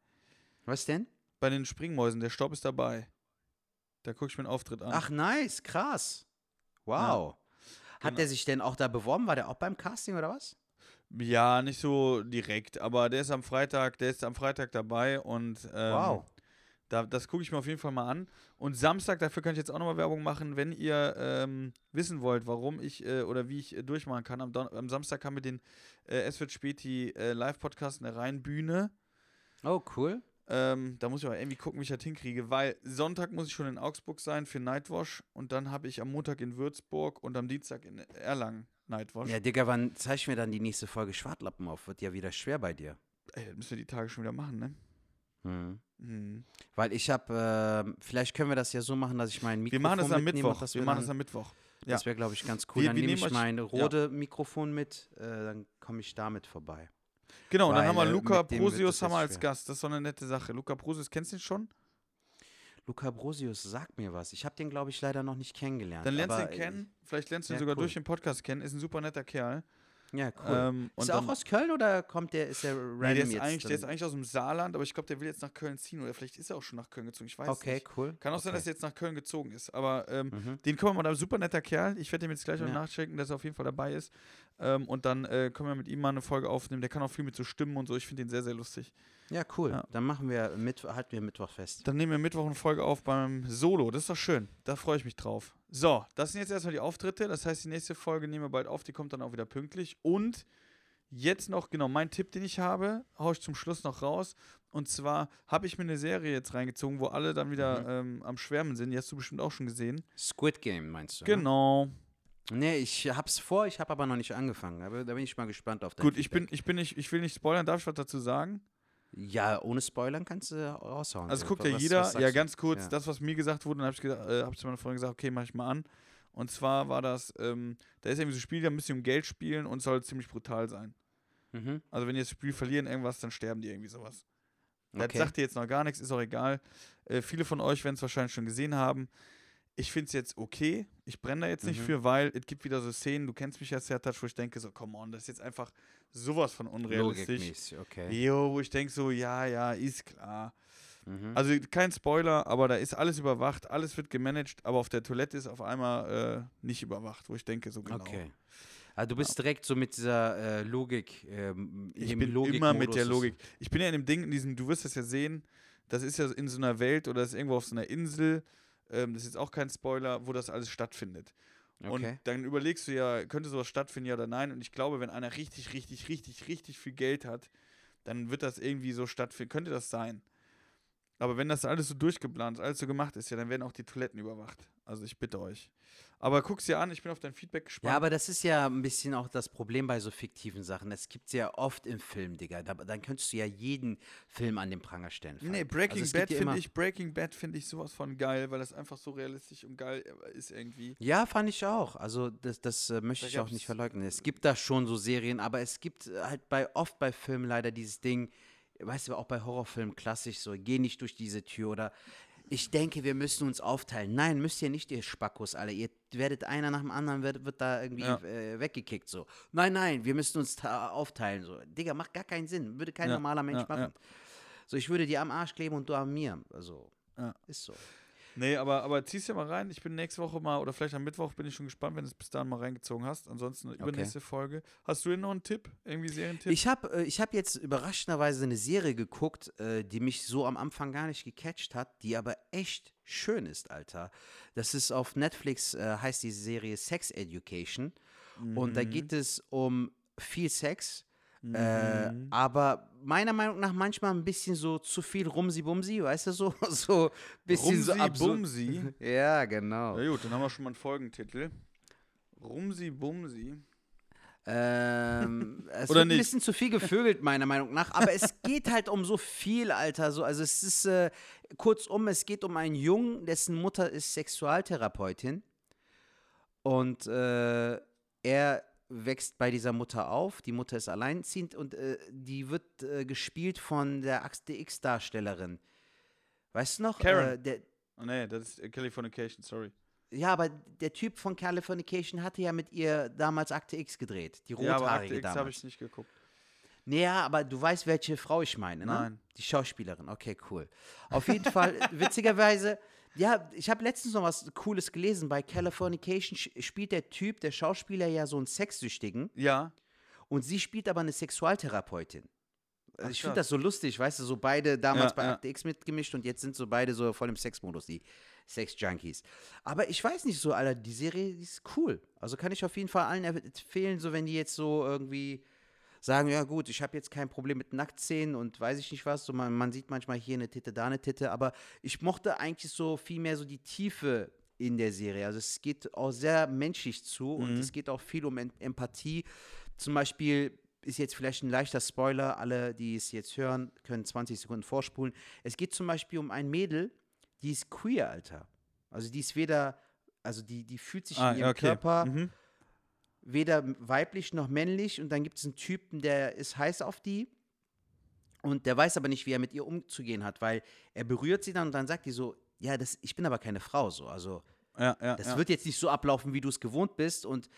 Was denn? Bei den Springmäusen, der Storb ist dabei. Da gucke ich mir einen Auftritt an. Ach, nice, krass. Wow. Hat Genau. der sich denn auch da beworben? War der auch beim Casting oder was? Ja, nicht so direkt, aber der ist am Freitag, der ist am Freitag dabei und ähm, Wow. Da, das gucke ich mir auf jeden Fall mal an. Und Samstag, dafür kann ich jetzt auch nochmal Werbung machen, wenn ihr ähm, wissen wollt, warum ich äh, oder wie ich äh, durchmachen kann. Am, Don am Samstag haben wir den äh, Es wird Späti äh, Live-Podcast in der Rheinbühne. Oh, cool. Ähm, da muss ich aber irgendwie gucken, wie ich das hinkriege, weil Sonntag muss ich schon in Augsburg sein für Nightwash und dann habe ich am Montag in Würzburg und am Dienstag in Erlangen Nightwash. Ja, Digga, wann ich mir dann die nächste Folge Schwartlappen auf? Wird ja wieder schwer bei dir. Ey, das müssen wir die Tage schon wieder machen, ne? Hm. Mhm. Weil ich habe, äh, vielleicht können wir das ja so machen, dass ich mein Wir Mikrofon machen das am mitnehme Mittwoch. Wir wir machen dann, das am Mittwoch. Das ja. wäre, glaube ich, ganz cool. Wir- dann wir nehme ich mein rode Mikrofon mit, äh, dann komme ich damit vorbei. Genau, und dann haben wir äh, Luca das haben wir als schwer. Gast. Das ist so eine nette Sache. Luca Prosius, kennst du ihn schon? Luca Brosius, sag mir was. Ich habe den, glaube ich, leider noch nicht kennengelernt. Dann lernst du ihn kennen. Vielleicht lernst du ihn sogar cool. durch den Podcast kennen. Ist ein super netter Kerl. Ja, cool. Ähm, ist er auch dann- aus Köln oder kommt der, ist der random Nee, der, ist jetzt? eigentlich, der ist eigentlich aus dem Saarland, aber ich glaube, der will jetzt nach Köln ziehen oder vielleicht ist er auch schon nach Köln gezogen. Ich weiß okay, nicht. cool. Kann auch sein, okay. dass er jetzt nach Köln gezogen ist. Aber ähm, Mhm. den können wir mal, da super netter Kerl. Ich werde ihm jetzt gleich auch Ja. nachchecken, dass er auf jeden Fall dabei ist. Ähm, und dann äh, können wir mit ihm mal eine Folge aufnehmen. Der kann auch viel mit so Stimmen und so. Ich finde den sehr, sehr lustig. Ja, cool. Ja. Dann machen wir mit, halten wir Mittwoch fest. Dann nehmen wir Mittwoch eine Folge auf beim Solo. Das ist doch schön. Da freue ich mich drauf. So, das sind jetzt erstmal die Auftritte. Das heißt, die nächste Folge nehmen wir bald auf. Die kommt dann auch wieder pünktlich. Und jetzt noch, genau, mein Tipp, den ich habe, haue ich zum Schluss noch raus. Und zwar habe ich mir eine Serie jetzt reingezogen, wo alle dann wieder Mhm. ähm, am Schwärmen sind. Die hast du bestimmt auch schon gesehen. Squid Game meinst du? ne? Genau. Nee, ich hab's vor, ich habe aber noch nicht angefangen. Aber da bin ich mal gespannt auf dein Gut, ich bin, Feedback. ich bin nicht, ich will nicht spoilern. Darf ich was dazu sagen? Ja, ohne Spoilern kannst du raushauen. Also So, guckt ja was- jeder, was ja ganz kurz, Ja. das, was mir gesagt wurde, dann habe ich, äh, hab ich zu meiner Freundin gesagt, okay, mach ich mal an. Und zwar war das, ähm, da ist irgendwie so ein Spiel, da müsst ihr um Geld spielen und soll ziemlich brutal sein. Mhm. Also wenn die das Spiel verlieren, irgendwas, dann sterben die irgendwie sowas. Das Okay. sagt ihr jetzt noch gar nichts, ist auch egal. Äh, viele von euch werden es wahrscheinlich schon gesehen haben. Ich finde es jetzt okay. Ich brenne da jetzt nicht Mhm. für, weil es gibt wieder so Szenen, du kennst mich ja sehr touch, wo ich denke so, come on, das ist jetzt einfach sowas von unrealistisch. Okay. Jo, wo ich denke so, ja, ja, ist klar. Mhm. Also kein Spoiler, aber da ist alles überwacht, alles wird gemanagt, aber auf der Toilette ist auf einmal äh, nicht überwacht, wo ich denke, so genau. Okay. Also du bist direkt so mit dieser äh, Logik. Ähm, Ich bin immer mit der Logik. Ich bin ja in dem Ding, in diesem, du wirst das ja sehen, das ist ja in so einer Welt oder das ist irgendwo auf so einer Insel, ähm, das ist jetzt auch kein Spoiler, wo das alles stattfindet. Und Okay. dann überlegst du ja, könnte sowas stattfinden, ja oder nein? Und ich glaube, wenn einer richtig, richtig, richtig, richtig viel Geld hat, dann wird das irgendwie so stattfinden, könnte das sein. Aber wenn das alles so durchgeplant, alles so gemacht ist, ja, dann werden auch die Toiletten überwacht. Also ich bitte euch. Aber guck's dir an, ich bin auf dein Feedback gespannt. Ja, aber das ist ja ein bisschen auch das Problem bei so fiktiven Sachen. Das gibt's ja oft im Film, Digga. Da, dann könntest du ja jeden Film an den Pranger stellen. Nee, Falk. Breaking Also Bad finde ich, Breaking Bad finde ich sowas von geil, weil das einfach so realistisch und geil äh, ist irgendwie. Ja, fand ich auch. Also das, das äh, möchte Da ich auch nicht verleugnen. Es gibt da schon so Serien, aber es gibt äh, halt bei oft bei Filmen leider dieses Ding, weißt du, auch bei Horrorfilmen klassisch so, geh nicht durch diese Tür oder ich denke, wir müssen uns aufteilen. Nein, müsst ihr nicht, ihr Spackos alle. Ihr werdet einer nach dem anderen, wird, wird da irgendwie Ja. äh, weggekickt so. Nein, nein, wir müssen uns ta- aufteilen so. Digga, macht gar keinen Sinn. Würde kein Ja, normaler Mensch ja, machen. So, ich würde dir am Arsch kleben und du an mir. Also, ist so. Nee, aber, aber zieh's ja mal rein. Ich bin nächste Woche mal, oder vielleicht am Mittwoch bin ich schon gespannt, wenn du es bis dahin mal reingezogen hast. Ansonsten übernächste Folge. Hast du denn noch einen Tipp? Irgendwie Serientipp? Ich habe äh, ich hab jetzt überraschenderweise eine Serie geguckt, äh, die mich so am Anfang gar nicht gecatcht hat, die aber echt schön ist, Alter. Das ist auf Netflix, äh, heißt die Serie Sex Education. Und Mhm. da geht es um viel Sex. Mhm. Äh, aber meiner Meinung nach manchmal ein bisschen so zu viel Rumsi-Bumsi, weißt du, so, so bisschen so Rumsi absurd. Bumsi. Ja, genau. Ja gut, dann haben wir schon mal einen Folgentitel. Rumsi Bumsi. Ähm, es Oder wird ein nicht? bisschen zu viel gevögelt, meiner Meinung nach. Aber es geht halt um so viel, Alter. So, also es ist, äh, kurzum, es geht um einen Jungen, dessen Mutter ist Sexualtherapeutin. Und äh, er wächst bei dieser Mutter auf. Die Mutter ist alleinziehend und äh, die wird äh, gespielt von der Akte X-Darstellerin. Weißt du noch? Karen. Äh, der, Oh nee, das ist Californication, sorry. ja, aber der Typ von Californication hatte ja mit ihr damals Akte X gedreht. Die Ja, aber rothaarige Akte X damals. habe ich nicht geguckt. Naja, aber du weißt, welche Frau ich meine, ne? Nein. Die Schauspielerin, okay, cool. Auf jeden Fall, witzigerweise, ja, ich habe letztens noch was Cooles gelesen. Bei Californication spielt der Typ, der Schauspieler ja so einen Sexsüchtigen Ja. und sie spielt aber eine Sexualtherapeutin. Also ich finde das so lustig, weißt du, so beide damals Ja, bei ja. X mitgemischt und jetzt sind so beide so voll im Sexmodus, die Sex-Junkies. Aber ich weiß nicht so, Alter, die Serie die ist cool. Also kann ich auf jeden Fall allen empfehlen, so wenn die jetzt so irgendwie sagen, ja gut, ich habe jetzt kein Problem mit Nacktszenen und weiß ich nicht was, so man, man sieht manchmal hier eine Titte, da eine Titte, aber ich mochte eigentlich so viel mehr so die Tiefe in der Serie. Also es geht auch sehr menschlich zu und es geht auch viel um Em- Empathie. Zum Beispiel ist jetzt vielleicht ein leichter Spoiler, alle, die es jetzt hören, können 20 Sekunden vorspulen. Es geht zum Beispiel um ein Mädel, die ist queer, Alter. Also die ist weder, also die, die fühlt sich Ah, in ihrem okay. Körper Mhm. Weder weiblich noch männlich und dann gibt es einen Typen, der ist heiß auf die und der weiß aber nicht, wie er mit ihr umzugehen hat, weil er berührt sie dann und dann sagt die so, ja, das, ich bin aber keine Frau so, also Ja, ja. das ja. wird jetzt nicht so ablaufen, wie du es gewohnt bist und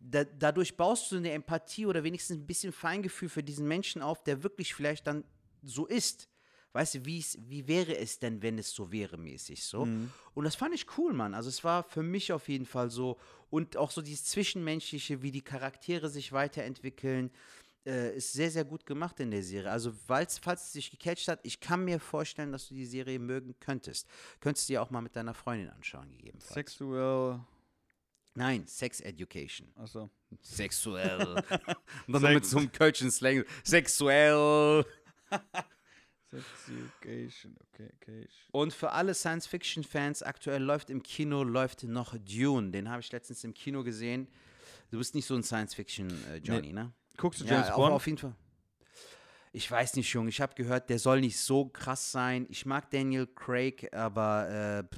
da, dadurch baust du eine Empathie oder wenigstens ein bisschen Feingefühl für diesen Menschen auf, der wirklich vielleicht dann so ist. Weißt du, wie wäre es denn, wenn es so wäre, mäßig so? Und das fand ich cool, Mann. Also, es war für mich auf jeden Fall so. Und auch so dieses Zwischenmenschliche, wie die Charaktere sich weiterentwickeln, äh, ist sehr, sehr gut gemacht in der Serie. Also, weil's, falls es dich gecatcht hat, ich kann mir vorstellen, dass du die Serie mögen könntest. Könntest du dir auch mal mit deiner Freundin anschauen, gegebenenfalls. Sexuell. Nein, Sex Education. Achso. Sexuell. Und dann noch mit so einem Kölschen Slang. Sexuell. Sexuation, okay, okay. Und für alle Science-Fiction-Fans, aktuell läuft im Kino, läuft noch Dune. Den habe ich letztens im Kino gesehen. Du bist nicht so ein Science-Fiction-Johnny, ne? Guckst du James ja, Bond? Auf, auf jeden Fall. Ich weiß nicht, Junge. Ich habe gehört, der soll nicht so krass sein. Ich mag Daniel Craig, aber äh,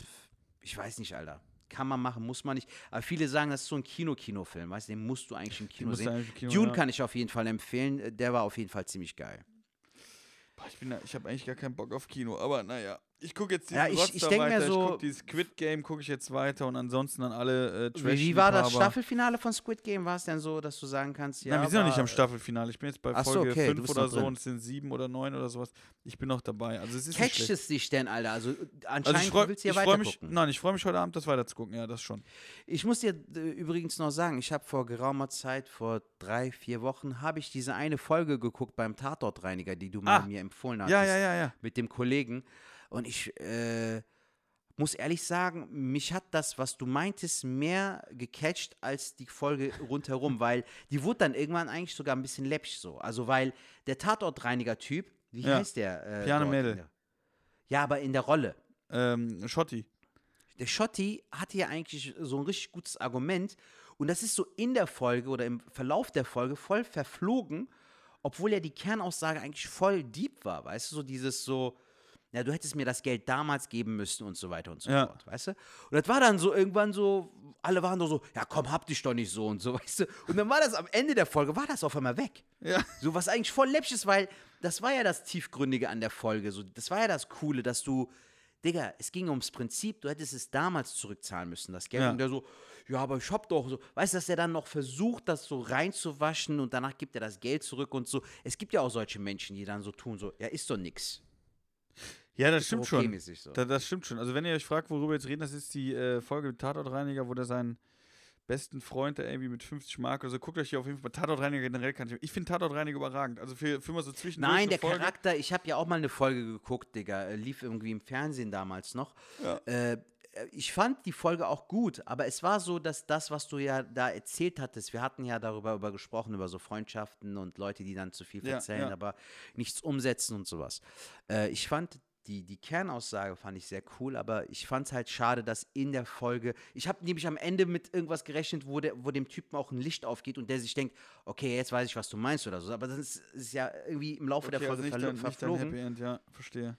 ich weiß nicht, Alter. Kann man machen, muss man nicht. Aber viele sagen, das ist so ein Kino-Kino-Film, weißt du, den musst du eigentlich im Kino sehen. im Kino, Dune ja. kann ich auf jeden Fall empfehlen. Äh, Der war auf jeden Fall ziemlich geil. Ich bin ich habe eigentlich gar keinen Bock auf Kino, aber naja. Ich gucke jetzt diesen Ja, ich- ich da denk mir so- ich gucke dieses Squid Game, gucke ich jetzt weiter und ansonsten dann alle äh, Wie, wie war das. Staffelfinale von Squid Game? War es denn so, dass du sagen kannst, ja, Nein, wir sind noch nicht am Staffelfinale. Ich bin jetzt bei Ach so, Folge okay, du 5 bist oder so und es sind 7 oder 9 oder sowas. Ich bin noch dabei. Also es ist Catcht es dich denn, Alter? Also äh, anscheinend Also ich freue willst du ja freu weiter mich, nein, ich freue mich heute Abend, das weiterzugucken. Ja, das schon. Ich muss dir äh, übrigens noch sagen, ich habe vor geraumer Zeit, vor drei, vier Wochen, habe ich diese eine Folge geguckt beim Tatortreiniger, die du Ah. mir empfohlen hast. Ja, ja, ja, ja. Mit dem Kollegen. Und ich äh, muss ehrlich sagen, mich hat das, was du meintest, mehr gecatcht als die Folge rundherum, weil die wurde dann irgendwann eigentlich sogar ein bisschen läppsch so. Also, weil der Tatortreiniger-Typ, wie Ja. heißt der? Äh, Piano Mädel. Ja, aber in der Rolle. Ähm, Schotti. der Schotti hatte ja eigentlich so ein richtig gutes Argument und das ist so in der Folge oder im Verlauf der Folge voll verflogen, obwohl ja die Kernaussage eigentlich voll deep war, weißt du, so dieses so, ja, du hättest mir das Geld damals geben müssen und so weiter und so Ja. fort, weißt du? Und das war dann so irgendwann so, alle waren doch so, ja komm, hab dich doch nicht so und so, weißt du? Und dann war das am Ende der Folge, war das auf einmal weg. Ja. So was eigentlich voll läppisch ist, weil das war ja das Tiefgründige an der Folge. So, das war ja das Coole, dass du, Digga, es ging ums Prinzip, du hättest es damals zurückzahlen müssen, das Geld. Ja. Und der so, ja, aber ich hab doch so, weißt du, dass er dann noch versucht, das so reinzuwaschen und danach gibt er das Geld zurück und so. Es gibt ja auch solche Menschen, die dann so tun, so, ja, ist doch nix. Ja, das stimmt schon. so. Da, das stimmt schon. Also wenn ihr euch fragt, worüber wir jetzt reden, das ist die äh, Folge mit Tatortreiniger, wo der seinen besten Freund da irgendwie mit 50 Mark oder so, guckt euch hier auf jeden Fall Tatortreiniger generell kann ich. Ich finde Tatortreiniger überragend. Also für, für mal so zwischendurch Nein, der Folge. Charakter, ich habe ja auch mal eine Folge geguckt, Digga, äh, lief irgendwie im Fernsehen damals noch. Ja. Äh, ich fand die Folge auch gut, aber es war so, dass das, was du ja da erzählt hattest, wir hatten ja darüber über gesprochen, über so Freundschaften und Leute, die dann zu viel Ja, erzählen, ja. aber nichts umsetzen und sowas. Äh, ich fand die, die Kernaussage fand ich sehr cool, aber ich fand es halt schade, dass in der Folge, ich habe nämlich am Ende mit irgendwas gerechnet, wo, der, wo dem Typen auch ein Licht aufgeht und der sich denkt, okay, jetzt weiß ich, was du meinst oder so, aber das ist, ist ja irgendwie im Laufe der Okay, Folge also nicht verlo- dein, nicht verflogen. Happy End, ja, verstehe.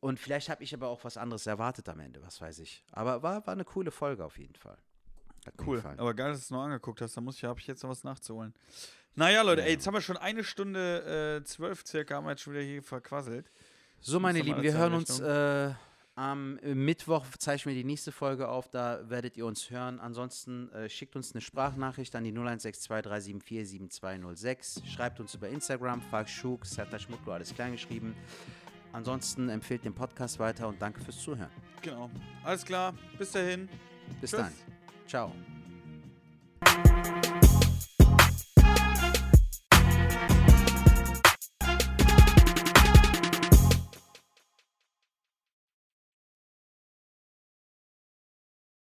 Und vielleicht habe ich aber auch was anderes erwartet am Ende, was weiß ich. Aber war, war eine coole Folge auf jeden Fall. Hat Cool. Aber geil, dass du es noch angeguckt hast. Da muss ich, habe ich jetzt noch was nachzuholen. Naja, Leute, Ja, ey, jetzt haben wir schon eine Stunde äh, zwölf circa, haben wir jetzt schon wieder hier verquasselt. So, meine Lieben, wir hören uns äh, am Mittwoch, zeichnen wir die nächste Folge auf, da werdet ihr uns hören. Ansonsten äh, schickt uns eine Sprachnachricht an die 016237477206. Schreibt uns über Instagram, Falkschuk, Sertaschmutlu, alles klein geschrieben. Ansonsten empfehlt den Podcast weiter und danke fürs Zuhören. Genau. Alles klar. Bis dahin. Bis Tschüss. dann. Ciao.